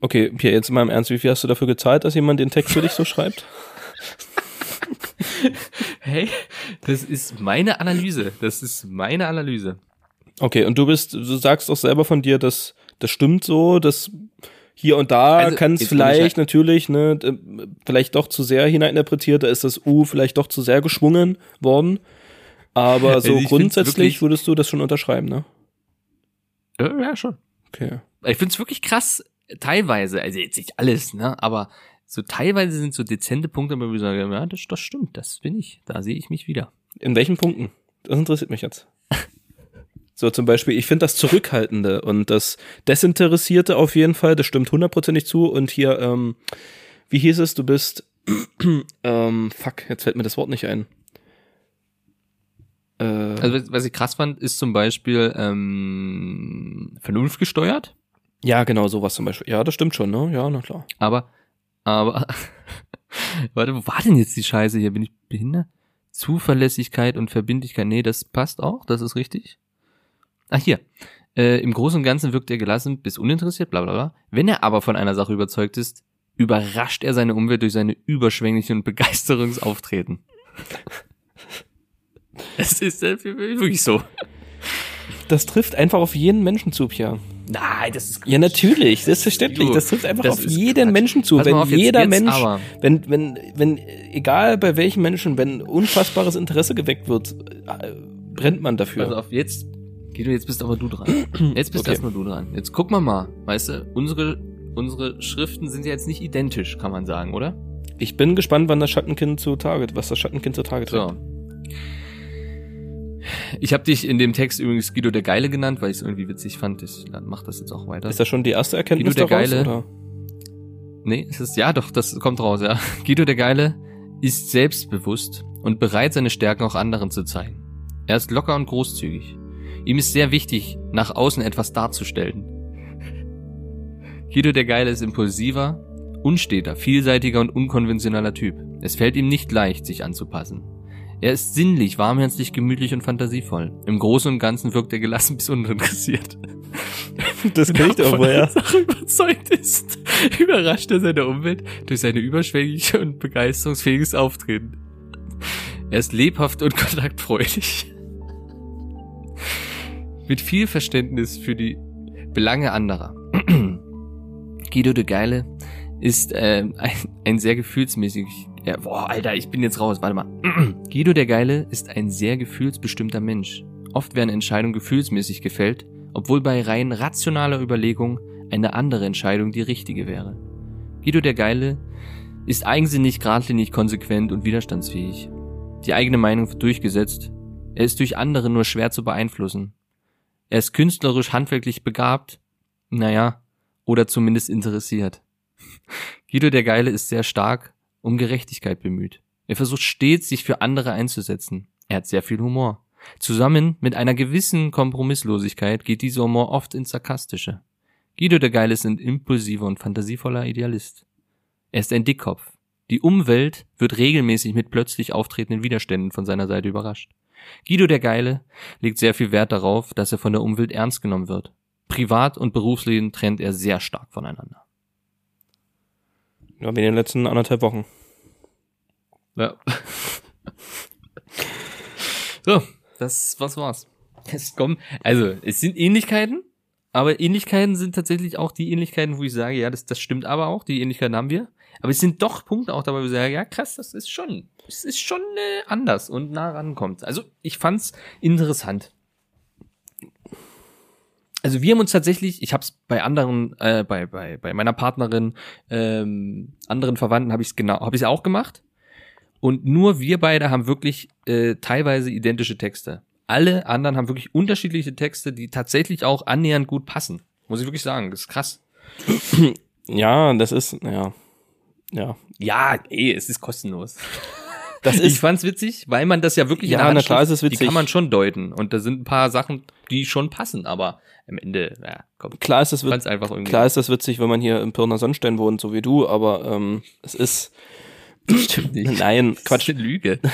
Okay, Pierre, jetzt mal im Ernst, wie viel hast du dafür gezahlt, dass jemand den Text für dich so schreibt? *laughs* Hey, das ist meine Analyse. Das ist meine Analyse. Okay, und du bist, du sagst auch selber von dir, dass das stimmt so, dass hier und da Also, kann es vielleicht natürlich, ne, d- vielleicht doch zu sehr hineininterpretiert, da ist das U vielleicht doch zu sehr geschwungen worden. Aber so Also ich find's grundsätzlich würdest du das schon unterschreiben, ne? Ja, ja schon. Okay. Ich find's wirklich krass, teilweise, also jetzt nicht alles, ne, aber so teilweise sind so dezente Punkte, wo ich sage, ja, das, das stimmt, das bin ich, da sehe ich mich wieder. In welchen Punkten? Das interessiert mich jetzt. *laughs* So zum Beispiel, ich finde das Zurückhaltende und das Desinteressierte auf jeden Fall, das stimmt hundertprozentig zu. Und hier, ähm, wie hieß es, du bist, *clears throat* ähm, fuck, jetzt fällt mir das Wort nicht ein. Äh, Also was- ich krass fand, ist zum Beispiel ähm, vernunftgesteuert, ja, genau, sowas zum Beispiel. Ja, das stimmt schon, ne? Ja, na klar. aber, aber, *laughs* warte, wo war denn jetzt die Scheiße hier? Bin ich behindert? Zuverlässigkeit und Verbindlichkeit, nee, das passt auch, das ist richtig. Ach hier, äh, im Großen und Ganzen wirkt er gelassen bis uninteressiert, bla bla bla. Wenn er aber von einer Sache überzeugt ist, überrascht er seine Umwelt durch seine überschwänglichen und Begeisterungsauftreten. *laughs* Es ist äh, wirklich so. Das trifft einfach auf jeden Menschen zu, Pia. Nein, das ist Ja, natürlich, selbstverständlich. Das trifft einfach das auf jeden Quatsch. Menschen zu. Pass wenn auf, jeder jetzt Mensch, aber. wenn, wenn, wenn, egal bei welchem Menschen, wenn unfassbares Interesse geweckt wird, äh, brennt man dafür. Also auf jetzt, Guido, jetzt bist aber du dran. *clears throat* Jetzt bist Okay. erstmal du dran. Jetzt guck mal mal, weißt du, unsere, unsere Schriften sind ja jetzt nicht identisch, kann man sagen, oder? ich bin gespannt, wann das Schattenkind zu Target, was das Schattenkind zu Target So. Ich habe dich in dem Text übrigens Guido der Geile genannt, weil ich es irgendwie witzig fand. Ich mach das jetzt auch weiter. Ist das schon die erste Erkenntnis Guido der daraus, Geile. oder? Nee, es ist, ja doch, das kommt raus, ja. *laughs* Guido der Geile ist selbstbewusst und bereit, seine Stärken auch anderen zu zeigen. Er ist locker und großzügig. Ihm ist sehr wichtig, nach außen etwas darzustellen. Guido der Geile ist impulsiver, unsteter, vielseitiger und unkonventioneller Typ. Es fällt ihm nicht leicht, sich anzupassen. Er ist sinnlich, warmherzig, gemütlich und fantasievoll. Im Großen und Ganzen wirkt er gelassen *laughs* bis uninteressiert. Das er wohl, ja. einer Sache überzeugt ist, überrascht er seine Umwelt durch seine überschwängliche und begeisterungsfähiges Auftreten. Er ist lebhaft und kontaktfreudig. Mit viel Verständnis für die Belange anderer. *clears throat* Guido de Geile ist äh, ein, ein sehr gefühlsmäßig. Ja, boah, Alter, ich bin jetzt raus. Warte mal. *clears throat* Guido der Geile ist ein sehr gefühlsbestimmter Mensch. Oft werden Entscheidungen gefühlsmäßig gefällt, obwohl bei rein rationaler Überlegung eine andere Entscheidung die richtige wäre. Guido der Geile ist eigensinnig, geradlinig, konsequent und widerstandsfähig. Die eigene Meinung wird durchgesetzt. Er ist durch andere nur schwer zu beeinflussen. Er ist künstlerisch, handwerklich begabt. Naja, oder zumindest interessiert. *laughs* Guido der Geile ist sehr stark, um Gerechtigkeit bemüht. Er versucht stets, sich für andere einzusetzen. Er hat sehr viel Humor. Zusammen mit einer gewissen Kompromisslosigkeit geht dieser Humor oft ins Sarkastische. Guido der Geile ist ein impulsiver und fantasievoller Idealist. Er ist ein Dickkopf. Die Umwelt wird regelmäßig mit plötzlich auftretenden Widerständen von seiner Seite überrascht. Guido der Geile legt sehr viel Wert darauf, dass er von der Umwelt ernst genommen wird. Privat und Berufsleben trennt er sehr stark voneinander. Ja, wie in den letzten anderthalb Wochen. Ja. *laughs* so, das, was war's? Es kommen, also, es sind Ähnlichkeiten, aber Ähnlichkeiten sind tatsächlich auch die Ähnlichkeiten, wo ich sage, ja, das, das stimmt aber auch, die Ähnlichkeiten haben wir. Aber es sind doch Punkte auch dabei, wo ich sage, ja, krass, das ist schon, es ist schon äh, anders und nah rankommt. Also, ich fand's interessant. Also wir haben uns tatsächlich, ich habe es bei anderen, äh, bei bei bei meiner Partnerin, ähm, anderen Verwandten habe ich es genau, habe ich auch gemacht. Und nur wir beide haben wirklich äh, teilweise identische Texte. Alle anderen haben wirklich unterschiedliche Texte, die tatsächlich auch annähernd gut passen. Muss ich wirklich sagen, das ist krass. Ja, das ist, ja. Ja. Ja, ey, es ist kostenlos. *laughs* Das ich fand's witzig, weil man das ja wirklich Ja, in der ist es witzig. die kann man schon deuten. Und da sind ein paar Sachen, die schon passen, aber am Ende, ja, komm, Klar ist das witzig. einfach irgendwie. Klar ist das witzig, wenn man hier im Pirna Sonnenstein wohnt, so wie du, aber ähm, es ist. stimmt nicht. *laughs* Nein, Quatsch, Quatsch. eine Lüge. *laughs*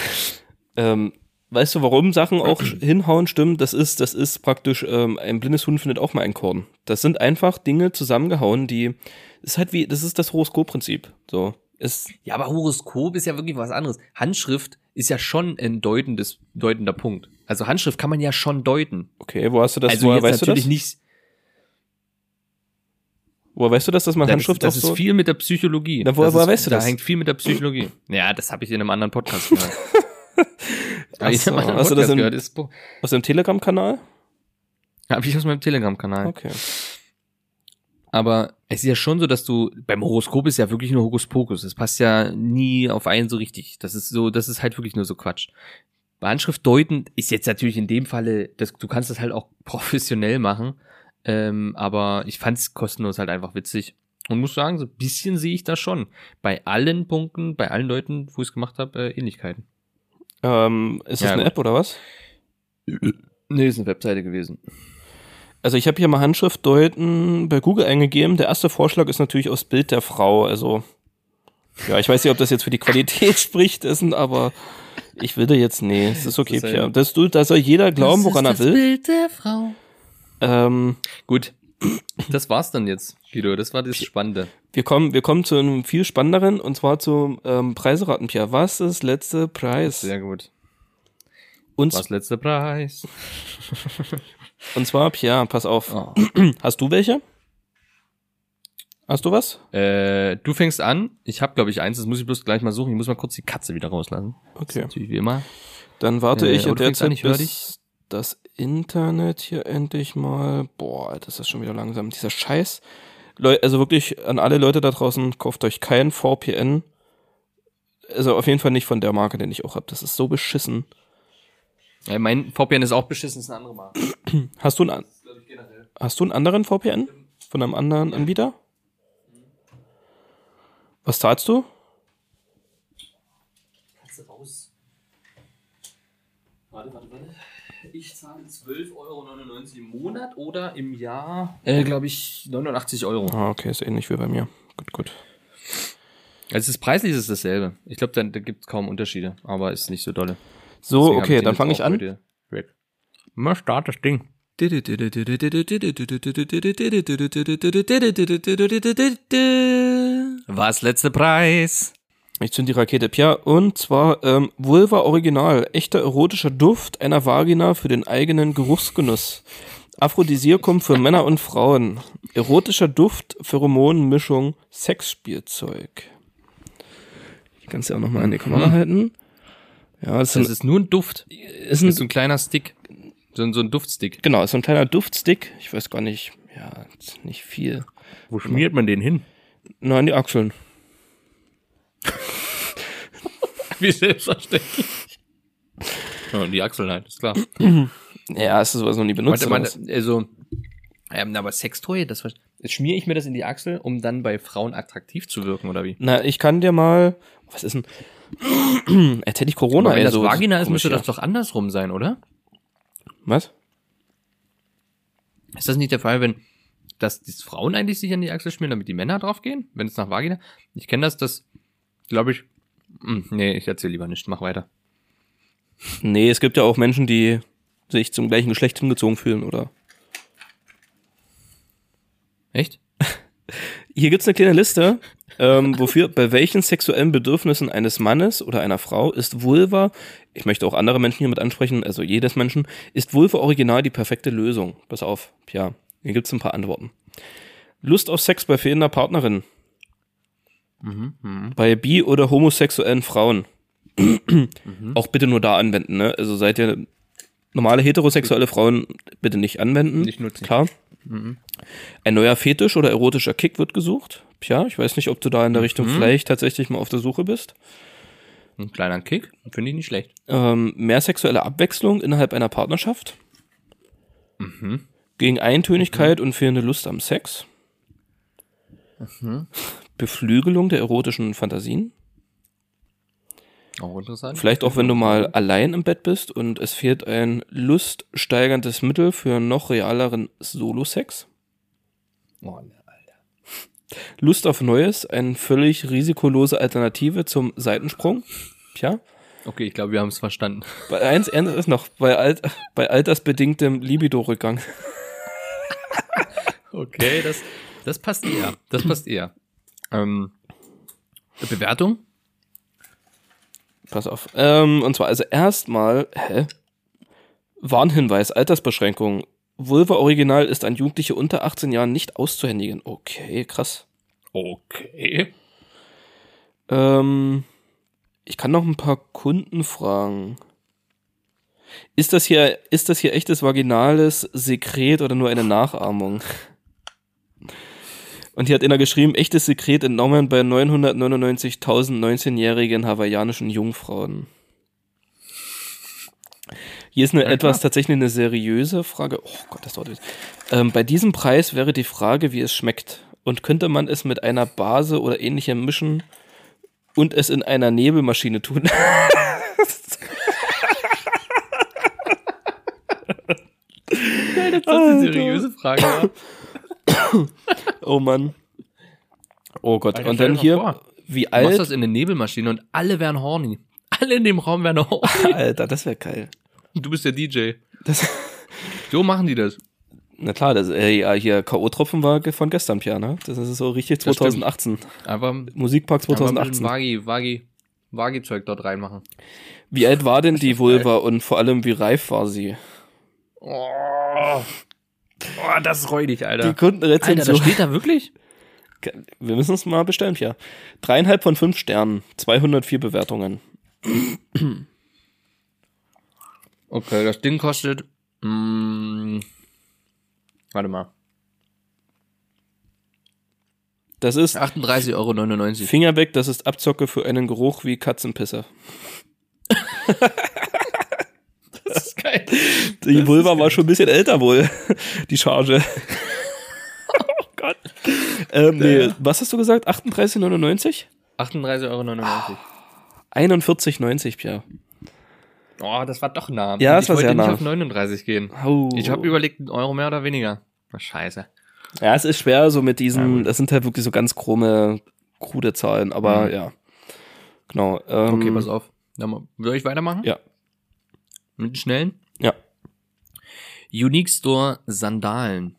Ähm, weißt du, warum Sachen auch hinhauen stimmt? Das ist, das ist praktisch, ähm, ein blindes Huhn findet auch mal ein Korn. Das sind einfach Dinge zusammengehauen, die. Das ist halt wie, das ist das Horoskop-Prinzip. So. Ist, Ja, aber Horoskop ist ja wirklich was anderes. Handschrift ist ja schon ein deutendes, deutender Punkt. Also Handschrift kann man ja schon deuten. okay, wo hast du das, also woher weißt du natürlich das? nicht. Woher weißt du das, dass man Das, Handschrift das auch ist so? viel mit der Psychologie. Na, woher- das woher ist, weißt du da das? hängt viel mit der Psychologie. Ja, das habe ich in einem anderen Podcast *laughs* gehört. *laughs* Hab ich so, hast du das in- gehört. Ist, Aus dem Telegram-Kanal? habe ich aus meinem Telegram-Kanal. Okay. Aber es ist ja schon so, dass du beim Horoskop ist ja wirklich nur Hokuspokus. Das passt ja nie auf einen so richtig. Das ist so, das ist halt wirklich nur so Quatsch. Bei Handschrift deuten ist jetzt natürlich in dem Falle, das, du kannst das halt auch *laughs* professionell machen. Ähm, aber ich fand's kostenlos halt einfach witzig. Und muss sagen, so ein bisschen sehe ich da schon. Bei allen Punkten, bei allen Leuten, wo ich es gemacht habe, äh, Ähnlichkeiten. Ähm, ist das Ja, eine gut. App oder was? Nee, ist eine Webseite gewesen. Also ich habe hier mal Handschrift deuten bei Google eingegeben. Der erste Vorschlag ist natürlich aus Bild der Frau. Also ja, ich weiß nicht, ob das jetzt für die Qualität *laughs* spricht, dessen, aber ich will da jetzt nee, es ist okay, Das ist Pia. Das du, da soll jeder glauben, Das woran ist er das will. Bild der Frau. Ähm, Gut. Das war's dann jetzt, Guido. Das war das Spannende. wir kommen, wir kommen zu einem viel spannenderen und zwar zum ähm, Preisraten, Pia. Was ist letzte Preis? Sehr gut. Und, Was letzter Preis? *laughs* und zwar, Pia, pass auf. Oh. *clears throat* Hast du welche? Hast du was? Äh, du fängst an. Ich habe, glaube ich, eins. Das muss ich bloß gleich mal suchen. Ich muss mal kurz die Katze wieder rauslassen. Okay. natürlich wie immer. Dann warte Äh, ich in der fängst an, Zeit, ich bis das Internet hier endlich mal. Boah, das ist schon wieder langsam. Dieser Scheiß. Leu also wirklich an alle Leute da draußen, kauft euch kein VPN. Also auf jeden Fall nicht von der Marke, den ich auch habe. Das ist so beschissen. Ja, mein VPN ist auch beschissen, ist eine andere Marke. *clears throat* Hast du einen, hast du einen anderen VPN? Von einem anderen Anbieter? Was zahlst du? Katze raus. Warte, warte, warte. Ich zahle 12,99 Euro im Monat oder im Jahr, äh, glaube ich, 89 Euro. Ah, okay, ist ähnlich wie bei mir. Gut, gut. Also das preislich ist dasselbe. Ich glaube, da, da gibt es kaum Unterschiede, aber ist nicht so dolle. So, Deswegen okay, dann fange ich an. Mal start das Ding. Was letzte Preis? Ich zünd die Rakete, Pia. Und zwar ähm, Vulva Original. Echter erotischer Duft einer Vagina für den eigenen Geruchsgenuss. Aphrodisiakum für Männer und Frauen. Erotischer Duft, Pheromonenmischung, Sexspielzeug. Ich kann es ja auch nochmal an die Kamera halten. Ja, das, Das ist, ist nur ein Duft. ein, ist ein, ist so ein kleiner Stick. So ein, so ein Duftstick. genau, ist so ein kleiner Duftstick. Ich weiß gar nicht, ja, ist nicht viel. Wo schmiert man den hin? Na, an die Achseln. *laughs* Wie selbstverständlich. Ja, und die Achseln halt, ist klar. *clears throat* Ja, hast du sowas noch nie benutzt? Warte, was? also, ähm, aber Sextoy, das schmiere ich mir das in die Achsel, um dann bei Frauen attraktiv zu wirken, oder wie? Na, ich kann dir mal. Was ist denn? *clears throat* Jetzt hätte ich Corona. Aber wenn ey, das so- Vagina ist, müsste das doch andersrum sein, oder? Was? Ist das nicht der Fall, wenn dass die Frauen eigentlich sich an die Achsel schmieren, damit die Männer draufgehen, wenn es nach Vagina? Ich kenne das, das glaube ich. Hm, nee, ich erzähle lieber nicht. Mach weiter. Nee, es gibt ja auch Menschen, die sich zum gleichen Geschlecht hingezogen fühlen, oder? Echt? *laughs* Hier gibt's eine kleine Liste, ähm, wofür, bei welchen sexuellen Bedürfnissen eines Mannes oder einer Frau ist Vulva, ich möchte auch andere Menschen hier mit ansprechen, also jedes Menschen, ist Vulva original die perfekte Lösung? Pass auf, ja, hier gibt's ein paar Antworten. Lust auf Sex bei fehlender Partnerin. Bei bi- oder homosexuellen Frauen. Auch bitte nur da anwenden, ne? Also seid ihr normale heterosexuelle Frauen bitte nicht anwenden. Nicht nutzen. Klar. Ein neuer Fetisch oder erotischer Kick wird gesucht. Tja, ich weiß nicht, ob du da in der Richtung vielleicht tatsächlich mal auf der Suche bist. Ein kleiner Kick, finde ich nicht schlecht. Ähm, mehr sexuelle Abwechslung innerhalb einer Partnerschaft. Gegen Eintönigkeit und fehlende Lust am Sex. Beflügelung der erotischen Fantasien. Auch interessant. Vielleicht auch, wenn du mal allein im Bett bist und es fehlt ein luststeigerndes Mittel für noch realeren Solo-Sex. Oh, ne, Alter. Lust auf Neues, eine völlig risikolose Alternative zum Seitensprung. Tja, Okay, ich glaube, wir haben es verstanden. bei eins eins ist noch, bei, alt, bei altersbedingtem Libido-Rückgang. *laughs* Okay, das, das passt eher. Das passt eher. Ähm, Bewertung? Pass auf. Ähm, und zwar also erstmal, hä? Warnhinweis, Altersbeschränkung. Vulva Original ist an Jugendliche unter 18 Jahren nicht auszuhändigen. Okay, krass. Okay. Ähm, ich kann noch ein paar Kunden fragen. Ist das hier, ist das hier echtes vaginales Sekret oder nur eine Nachahmung? *laughs* Und hier hat einer geschrieben, echtes Sekret entnommen bei 999.000 19-jährigen hawaiianischen Jungfrauen. Hier ist eine Ja, etwas tatsächlich eine seriöse Frage. Oh Gott, das dauert. jetzt. Ähm, bei diesem Preis wäre die Frage, wie es schmeckt. Und könnte man es mit einer Base oder ähnlichem mischen und es in einer Nebelmaschine tun? *laughs* Das ist eine seriöse Frage. *laughs* *coughs* Oh Mann. Oh Gott. Und dann hier, vor. wie Du machst alt? das in eine Nebelmaschine und alle werden horny. Alle in dem Raum werden horny. *laughs* Alter, das wäre geil. Du bist der DJ. Das, *laughs* So machen die das. na klar, das, äh, ja, hier K.O.-Tropfen war von gestern, Pia, ne? Das ist so richtig Das stimmt. 2018. Einfach, Musikpark einfach ein bisschen 2018. Wagi, Wagi, Wagi-Zeug dort reinmachen. Wie alt war denn die Vulva und vor allem wie reif war sie? Oh, oh das ist räudig, Die Alter. Alter, Kundenrezension. das steht da wirklich? Wir müssen es mal bestellen, Pia. Dreieinhalb von fünf Sternen, 204 Bewertungen. Okay, das Ding kostet. Mm, warte mal. Das ist 38,99 Euro. Finger weg, das ist Abzocke für einen Geruch wie Katzenpisse. *laughs* Das ist geil. Die Vulva war schon ein bisschen älter wohl, die Charge. oh Gott. Ähm, nee, was hast du gesagt? 38,99? 38,99 Euro. 41,90, Pia. Oh, das war doch nah. Ja, das ich war wollte sehr nicht nah. auf 39 gehen. Au. Ich habe überlegt, einen Euro mehr oder weniger. Scheiße. Ja, es ist schwer so mit Ja, diesen, gut. das sind halt wirklich so ganz krumme, krude Zahlen, aber Mhm. ja. Genau. Ähm, Okay, pass auf. Dann Soll ich weitermachen? Ja. Mit den schnellen? Ja. Unique Store Sandalen.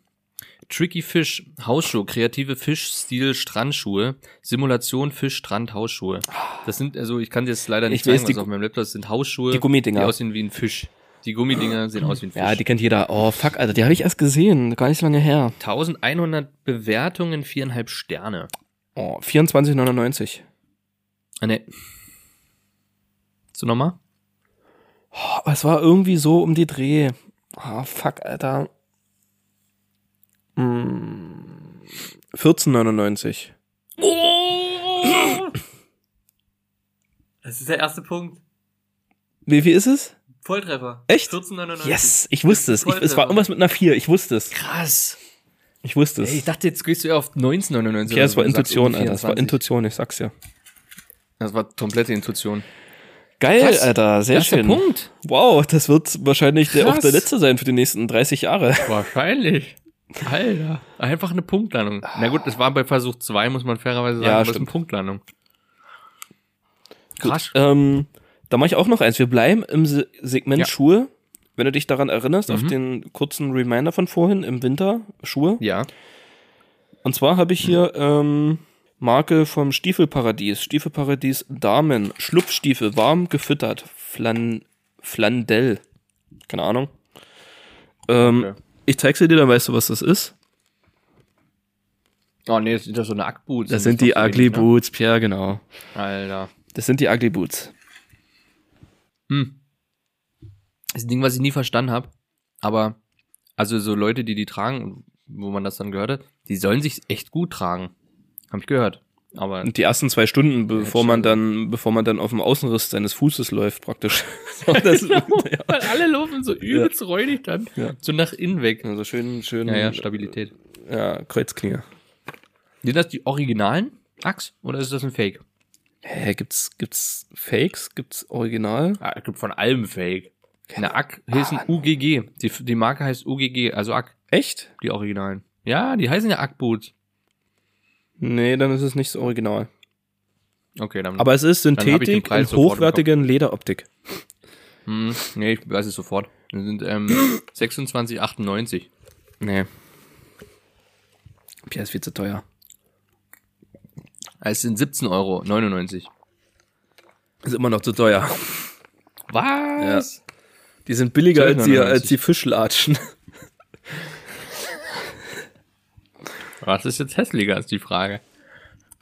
Tricky Fish Hausschuhe, kreative Fischstil Strandschuhe, Simulation Fisch Strand Hausschuhe. Das sind also, ich kann dir jetzt leider nicht Ich zeigen, die was auf meinem Laptop ist. Das sind Hausschuhe, Die Gummidinger. die aussehen wie ein Fisch. Die Gummidinger sehen aus wie ein Fisch. Ja, die kennt jeder. Oh, fuck, Alter, die habe ich erst gesehen, gar nicht so lange her. 1100 Bewertungen, viereinhalb Sterne. Oh, 24,99. Ah, ne. So nochmal? Oh, es war irgendwie so um die Dreh. Oh, fuck, Alter. Mm. 14,99. Das ist der erste Punkt. Wie viel ist es? Volltreffer. Echt? 14,99. Yes, ich wusste es. Ich, es war irgendwas mit einer 4, ich wusste es. Krass. Ich wusste es. Ey, ich dachte, jetzt gehst du eher auf 19,99. ja, es war Intuition, Alter. Das war 24. Intuition, ich sag's ja. Das war komplette Intuition. Geil, Krass. Alter, sehr Erster schön. Punkt. Wow, das wird wahrscheinlich der, auch Krass. der letzte sein für die nächsten 30 Jahre. Wahrscheinlich. Alter. Einfach eine Punktlandung. Na gut, das war bei Versuch 2, muss man fairerweise sagen, Ja, aber es ist eine. Punktlandung. Krass. Ähm, da mache ich auch noch eins. Wir bleiben im Se Segment Ja. Schuhe. Wenn du dich daran erinnerst, auf Mhm. den kurzen Reminder von vorhin im Winter, Schuhe. Ja. Und zwar habe ich hier ähm, Marke vom Stiefelparadies. Stiefelparadies Damen. Schlupfstiefel, warm gefüttert. Flan Flandell. Keine Ahnung. Ähm, Okay. Ich zeig sie dir, dann weißt du, was das ist. Oh nee, das sind ja so eine Ackboots. Das sind die Ugly wenig, ne? Boots, Pierre, genau. Alter. Das sind die Ugly Boots. Hm. Das ist ein Ding, was ich nie verstanden habe. Aber, also so Leute, die die tragen, wo man das dann gehört hat, die sollen sich echt gut tragen. Hab ich gehört. Aber die ersten zwei Stunden, bevor man dann, bevor man dann auf dem Außenriss seines Fußes läuft, praktisch. *laughs* Das, *laughs* ja. Weil alle laufen so übelst räudig dann. Ja. So nach innen weg. Also schön, schön. Ja, ja, Stabilität. Ja, Kreuzklinge. Sind das die originalen Axt oder ist das ein Fake? Hä, gibt's, gibt's Fakes? Gibt's Original? Ah, es gibt von allem Fake. Eine Ack heißt ein UGG. Die, die Marke heißt UGG, also Ack, Echt? die Originalen. Ja, die heißen ja Ack-Boots. Nee, dann ist es nicht das Original. Okay, dann. Aber es ist Synthetik in hochwertigen Lederoptik. Hm, nee, ich weiß es sofort. Das sind ähm, *coughs* 26,98. Nee. Pierre ist viel zu teuer. Es sind 17,99 Euro. Ist immer noch zu teuer. Was? Die sind billiger als die, 12,99. als die Fischlatschen. Was ist jetzt hässlicher, ist die Frage.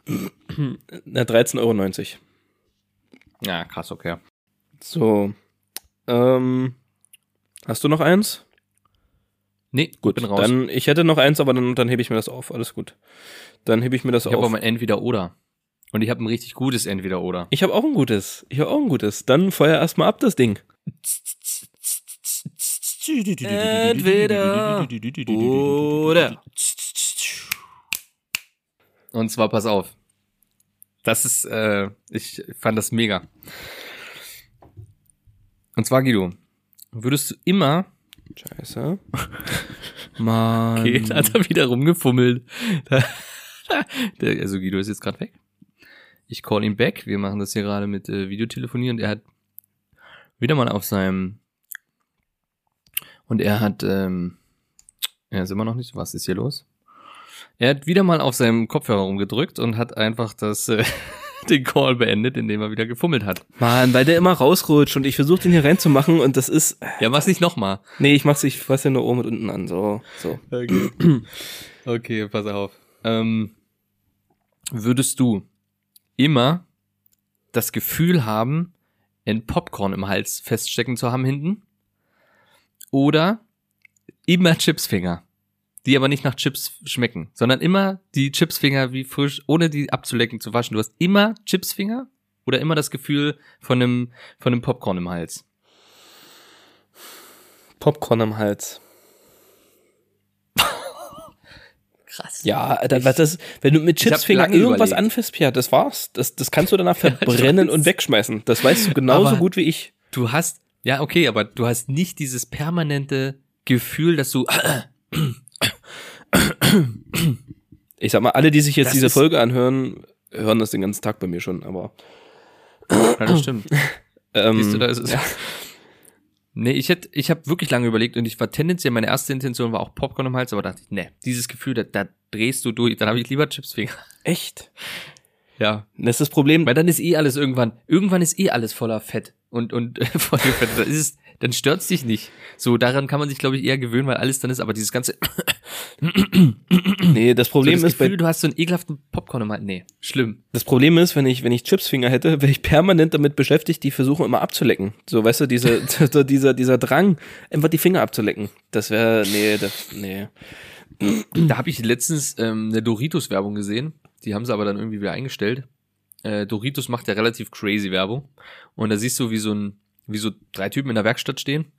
Na, 13,90 Euro. Ja, krass, okay. So. Ähm, hast du noch eins? Nee, Gut, bin raus. dann, ich hätte noch eins, aber dann, dann hebe ich mir das auf. Alles gut. Dann hebe ich mir das ich habe auf. aber ein Entweder-Oder. Und ich habe ein richtig gutes Entweder-Oder. Ich habe auch ein gutes. Ich habe auch ein gutes. Dann feuer erstmal ab das Ding. Entweder oder. Und zwar, pass auf. Das ist, äh, ich fand das mega. Und zwar, Guido, würdest du immer, Scheiße. *laughs* Mann. okay, da hat er wieder rumgefummelt. *laughs* Der, also Guido ist jetzt gerade weg. Ich call ihn back. Wir machen das hier gerade mit äh, Videotelefonieren. Er hat wieder mal auf seinem und er hat, ähm, er ist immer noch nicht. Was ist hier los? Er hat wieder mal auf seinem Kopfhörer rumgedrückt und hat einfach das äh, *laughs* den Call beendet, indem er wieder gefummelt hat. Mann, weil der immer rausrutscht und ich versuche den hier reinzumachen und das ist. Ja, mach's nicht nochmal. Nee, ich mach's, ich fasse ja nur oben und unten an. So, so. Okay. okay, pass auf. Ähm, würdest du immer das Gefühl haben, ein Popcorn im Hals feststecken zu haben hinten? Oder immer Chipsfinger, die aber nicht nach Chips schmecken, sondern immer die Chipsfinger wie frisch, ohne die abzulecken zu waschen. Du hast immer Chipsfinger oder immer das Gefühl von einem, von einem Popcorn im Hals. Popcorn am Hals. Krass. Ja, Alter, was das, wenn du mit Chipsfinger irgendwas überlegt. anfasst, Pierre, das war's. Das, das kannst du danach *laughs* verbrennen und wegschmeißen. Das weißt du genauso Aber- gut wie ich. du hast, ja, okay, aber du hast nicht dieses permanente Gefühl, dass du, Ich sag mal, alle, die sich jetzt Das diese Folge anhören, hören das den ganzen Tag bei mir schon, aber. ja, das stimmt. *laughs* Ähm, Siehst du, da ist es. *laughs* Nee, ich hätte, ich habe wirklich lange überlegt und ich war tendenziell, meine erste Intention war auch Popcorn im Hals, aber dachte ich, nee, dieses Gefühl, da, da drehst du durch, dann habe ich lieber Chipsfinger. Echt? Ja. Das ist das Problem. Weil dann ist eh alles irgendwann, irgendwann ist eh alles voller Fett und, und voller Fett. Dann ist es, dann stört's dich nicht. So, daran kann man sich, glaube ich, eher gewöhnen, weil alles dann ist, aber dieses ganze, Nee, das Problem so das ist, bei, du hast so einen ekelhaften Popcorn im Hals. Nee, schlimm. das Problem ist, wenn ich, wenn ich Chipsfinger hätte, wäre ich permanent damit beschäftigt, die versuchen immer abzulecken. So, weißt du, diese, *laughs* so dieser, dieser Drang, einfach die Finger abzulecken. Das wäre, nee, das, nee. Da habe ich letztens ähm, eine Doritos-Werbung gesehen. Die haben sie aber dann irgendwie wieder eingestellt. Äh, Doritos macht ja relativ crazy Werbung. Und da siehst du, wie so ein, wie so drei Typen in der Werkstatt stehen.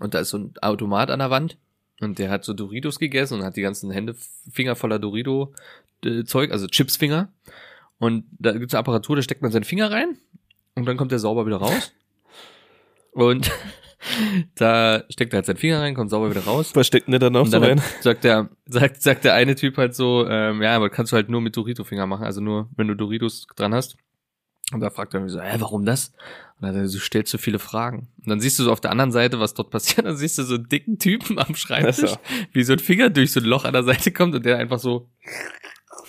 Und da ist so ein Automat an der Wand. Und der hat so Doritos gegessen und hat die ganzen Hände, Finger voller Dorito-Zeug, also Chipsfinger. Und da gibt's eine Apparatur, da steckt man seinen Finger rein und dann kommt der sauber wieder raus. Und *laughs* da steckt er halt seinen Finger rein, kommt sauber wieder raus. Was steckt denn da noch Und so rein? *laughs* sagt der, sagt, sagt der eine Typ halt so, ähm, ja, aber kannst du halt nur mit Dorito-Finger machen, also nur, wenn du Doritos dran hast. Und da fragt er mich so, hä, warum das? Und dann sagt du stellst so viele Fragen. Und dann siehst du so auf der anderen Seite, was dort *laughs* passiert, dann siehst du so einen dicken Typen am Schreibtisch, wie so ein Finger durch so ein Loch an der Seite kommt und der einfach so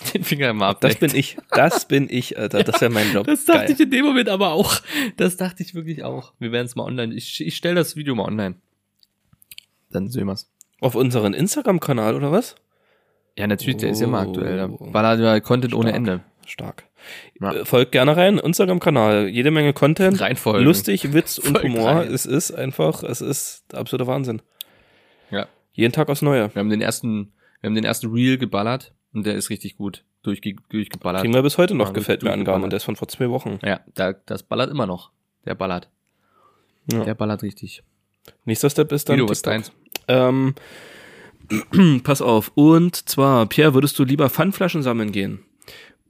*laughs* den Finger immer Das abdeckt. bin ich. Das bin ich, Alter. Das wäre mein Job. Das dachte Geil. ich in dem Moment aber auch. Das dachte ich wirklich auch. Wir werden es mal online. Ich, ich stelle das Video mal online. Dann sehen wir's. Auf unseren Instagram-Kanal oder was? Ja, natürlich, der ist ja immer Oh. aktuell. Da ballert ja Content ohne Stark. Ende. Stark. Ja. Äh, Folgt gerne rein, Instagram-Kanal. Jede Menge Content. Reinfolgen. Lustig, Witz und Folgt Humor. rein. Es ist einfach, es ist der absolute Wahnsinn. Ja. Jeden Tag aufs Neue. Wir haben den ersten, wir haben den ersten Reel geballert und der ist richtig gut durchge durchgeballert. Kriegen wir bis heute noch, Ja, gefällt mir. Angaben. Und der ist von vor zwei Wochen. Ja, da, das ballert immer noch. Der ballert. Ja. Der ballert richtig. Nächster Step ist dann Guido, was deins? Ähm, *clears throat* pass auf. Und zwar, Pierre, würdest du lieber Pfandflaschen sammeln gehen?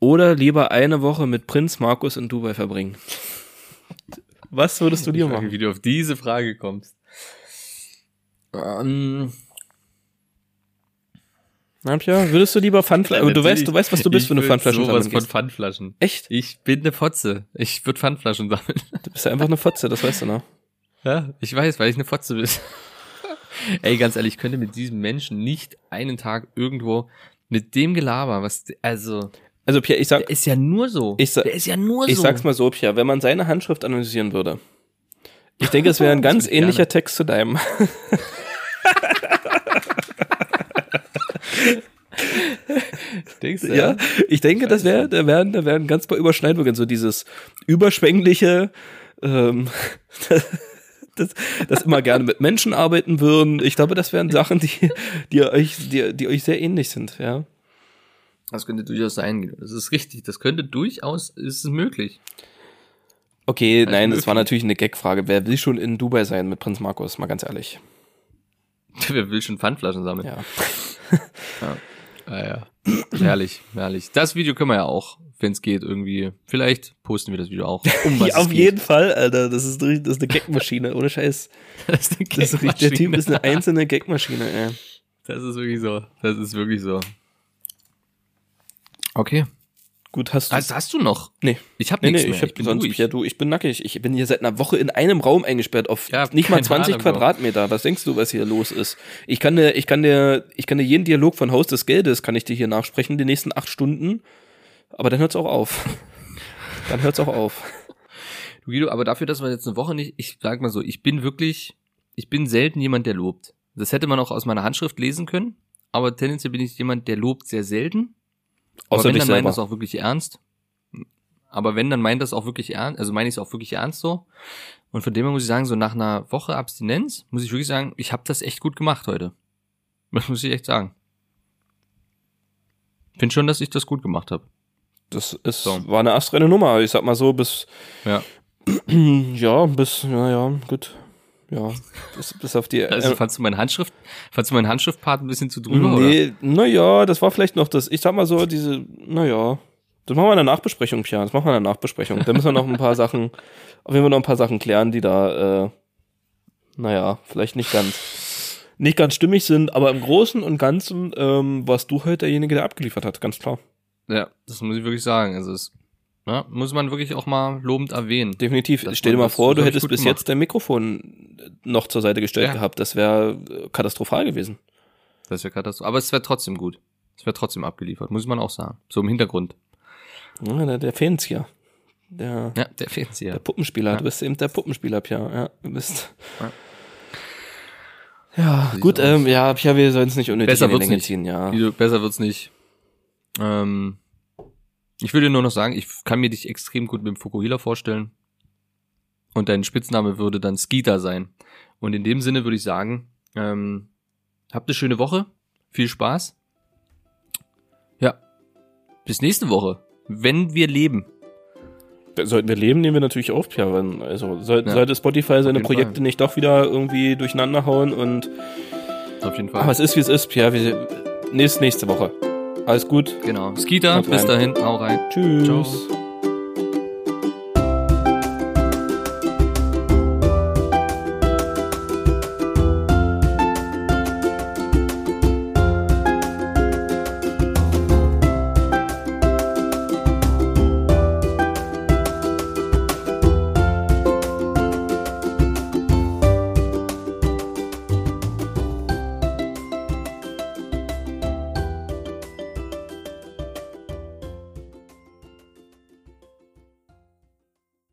Oder lieber eine Woche mit Prinz Markus in Dubai verbringen? Was würdest du frage, machen? Wie du auf diese Frage kommst. Ähm, Na, Pierre, würdest du lieber Pfandflaschen, du weißt, du weißt, was du bist, wenn du Ich Pfandflaschen sowas sammeln von gehst. Pfandflaschen. Echt? Ich bin eine Fotze. Ich würde Pfandflaschen sammeln. Du bist ja einfach eine Fotze, das weißt du noch. Ja, ich weiß, weil ich eine Fotze bin. *laughs* Ey, ganz ehrlich, ich könnte mit diesem Menschen nicht einen Tag irgendwo mit dem Gelaber, was, also, Also, Pierre, ich sag, der ist ja nur so. Ich sa- der ist ja nur ich so. sag's mal so, Pierre, wenn man seine Handschrift analysieren würde, ich denke, es wäre ein *laughs* ganz ich gerne. ähnlicher Text zu deinem. *laughs* *laughs* Denkst du, Ja, ich denke, das wäre, da werden, da werden ganz paar Überschneidungen, so dieses überschwängliche, ähm, *laughs* das, das immer gerne mit Menschen arbeiten würden. Ich glaube, das wären Sachen, die, die euch, die, die euch sehr ähnlich sind, ja. Das könnte durchaus sein. Das ist richtig. Das könnte durchaus, ist es möglich. Okay, Also nein, das möglich. war natürlich eine Gagfrage. Wer will schon in Dubai sein mit Prinz Markus? Mal ganz ehrlich. *laughs* Wer will schon Pfandflaschen sammeln? Ja. *laughs* Ah, ja. herrlich, herrlich. Das Video können wir ja auch, wenn es geht, irgendwie. Vielleicht posten wir das Video auch. Um was *laughs* ja auf geht. jeden Fall, Alter. Das ist, das ist eine Gagmaschine, ohne Scheiß. *laughs* Das ist, eine richtig- der Typ Gagmaschine. ist eine einzelne Gagmaschine, ey. Das ist wirklich so. Das ist wirklich so. Okay. Gut, hast du. Was hast du noch? nee. Ich habe Nee, nichts nee, mehr. ich hab bin sonst, ruhig. ja, du, ich bin nackig. Ich bin hier seit einer Woche in einem Raum eingesperrt auf Ja, nicht mal keine 20 Ahnung, Bro. Quadratmeter. Was denkst du, was hier los ist? Ich kann dir, ich kann dir, ich kann dir jeden Dialog von Haus des Geldes kann ich dir hier nachsprechen, die nächsten acht Stunden. Aber dann hört's auch auf. *laughs* dann hört's auch auf. Du Guido, aber dafür, dass wir jetzt eine Woche nicht, ich sag mal so, ich bin wirklich, ich bin selten jemand, der lobt. Das hätte man auch aus meiner Handschrift lesen können, aber tendenziell bin ich jemand, der lobt sehr selten. Aber Außer wenn, dich dann meint das auch wirklich ernst. Aber wenn, dann meint das auch wirklich ernst, also meine ich es auch wirklich ernst so. Und von dem her muss ich sagen, so nach einer Woche Abstinenz, muss ich wirklich sagen, ich habe das echt gut gemacht heute. Das muss ich echt sagen. Finde schon, dass ich das gut gemacht habe. Das ist, So. war eine astreine Nummer. Ich sag mal so, bis, Ja. *clears throat* ja, bis, ja, ja, gut. Ja, bis, bis auf die, Also äh, fandst du meinen Handschrift, fandst du meinen Handschriftpart ein bisschen zu drüber? Nee, naja, das war vielleicht noch das, ich sag mal so, diese, naja, das machen wir in der Nachbesprechung, Pia, das machen wir in der Nachbesprechung. Da müssen wir noch ein paar Sachen, *laughs* auf jeden Fall noch ein paar Sachen klären, die da, äh, naja, vielleicht nicht ganz, nicht ganz stimmig sind, aber im Großen und Ganzen ähm, warst du halt derjenige, der abgeliefert hat, ganz klar. Ja, das muss ich wirklich sagen. Also es ja, muss man wirklich auch mal lobend erwähnen. Definitiv. Stell dir mal vor, du hättest bis gemacht. jetzt dein Mikrofon noch zur Seite gestellt Ja. gehabt. Das wäre äh, katastrophal gewesen. Das wäre katastrophal. Aber es wäre trotzdem gut. Es wäre trotzdem abgeliefert, muss man auch sagen. So im Hintergrund. Ja, der, der Fernseher. Der, Ja, der Fernseher. Der Puppenspieler, Ja. du bist eben der Puppenspieler, Pia. Ja, du bist. Ja. Ja, gut, ähm, ja, Pia, wir sollen es nicht unnötig Besser in die Länge nicht. ziehen, ja. Besser wird's nicht. Ähm, ich würde dir nur noch sagen, ich kann mir dich extrem gut mit dem Fukuhila vorstellen. Und dein Spitzname würde dann Skeeter sein. Und in dem Sinne würde ich sagen, ähm, habt eine schöne Woche. Viel Spaß. Ja. Bis nächste Woche. Wenn wir leben. Sollten wir leben, nehmen wir natürlich auf, Pierre. Wenn- Also soll, Ja, sollte Spotify seine Projekte Fall. nicht doch wieder irgendwie durcheinander hauen und Auf jeden Fall. aber es ist wie es ist, Pierre. Wir, nächste, nächste Woche. Alles gut. genau. Haut bis rein. dahin. Hau rein. Tschüss. Ciao.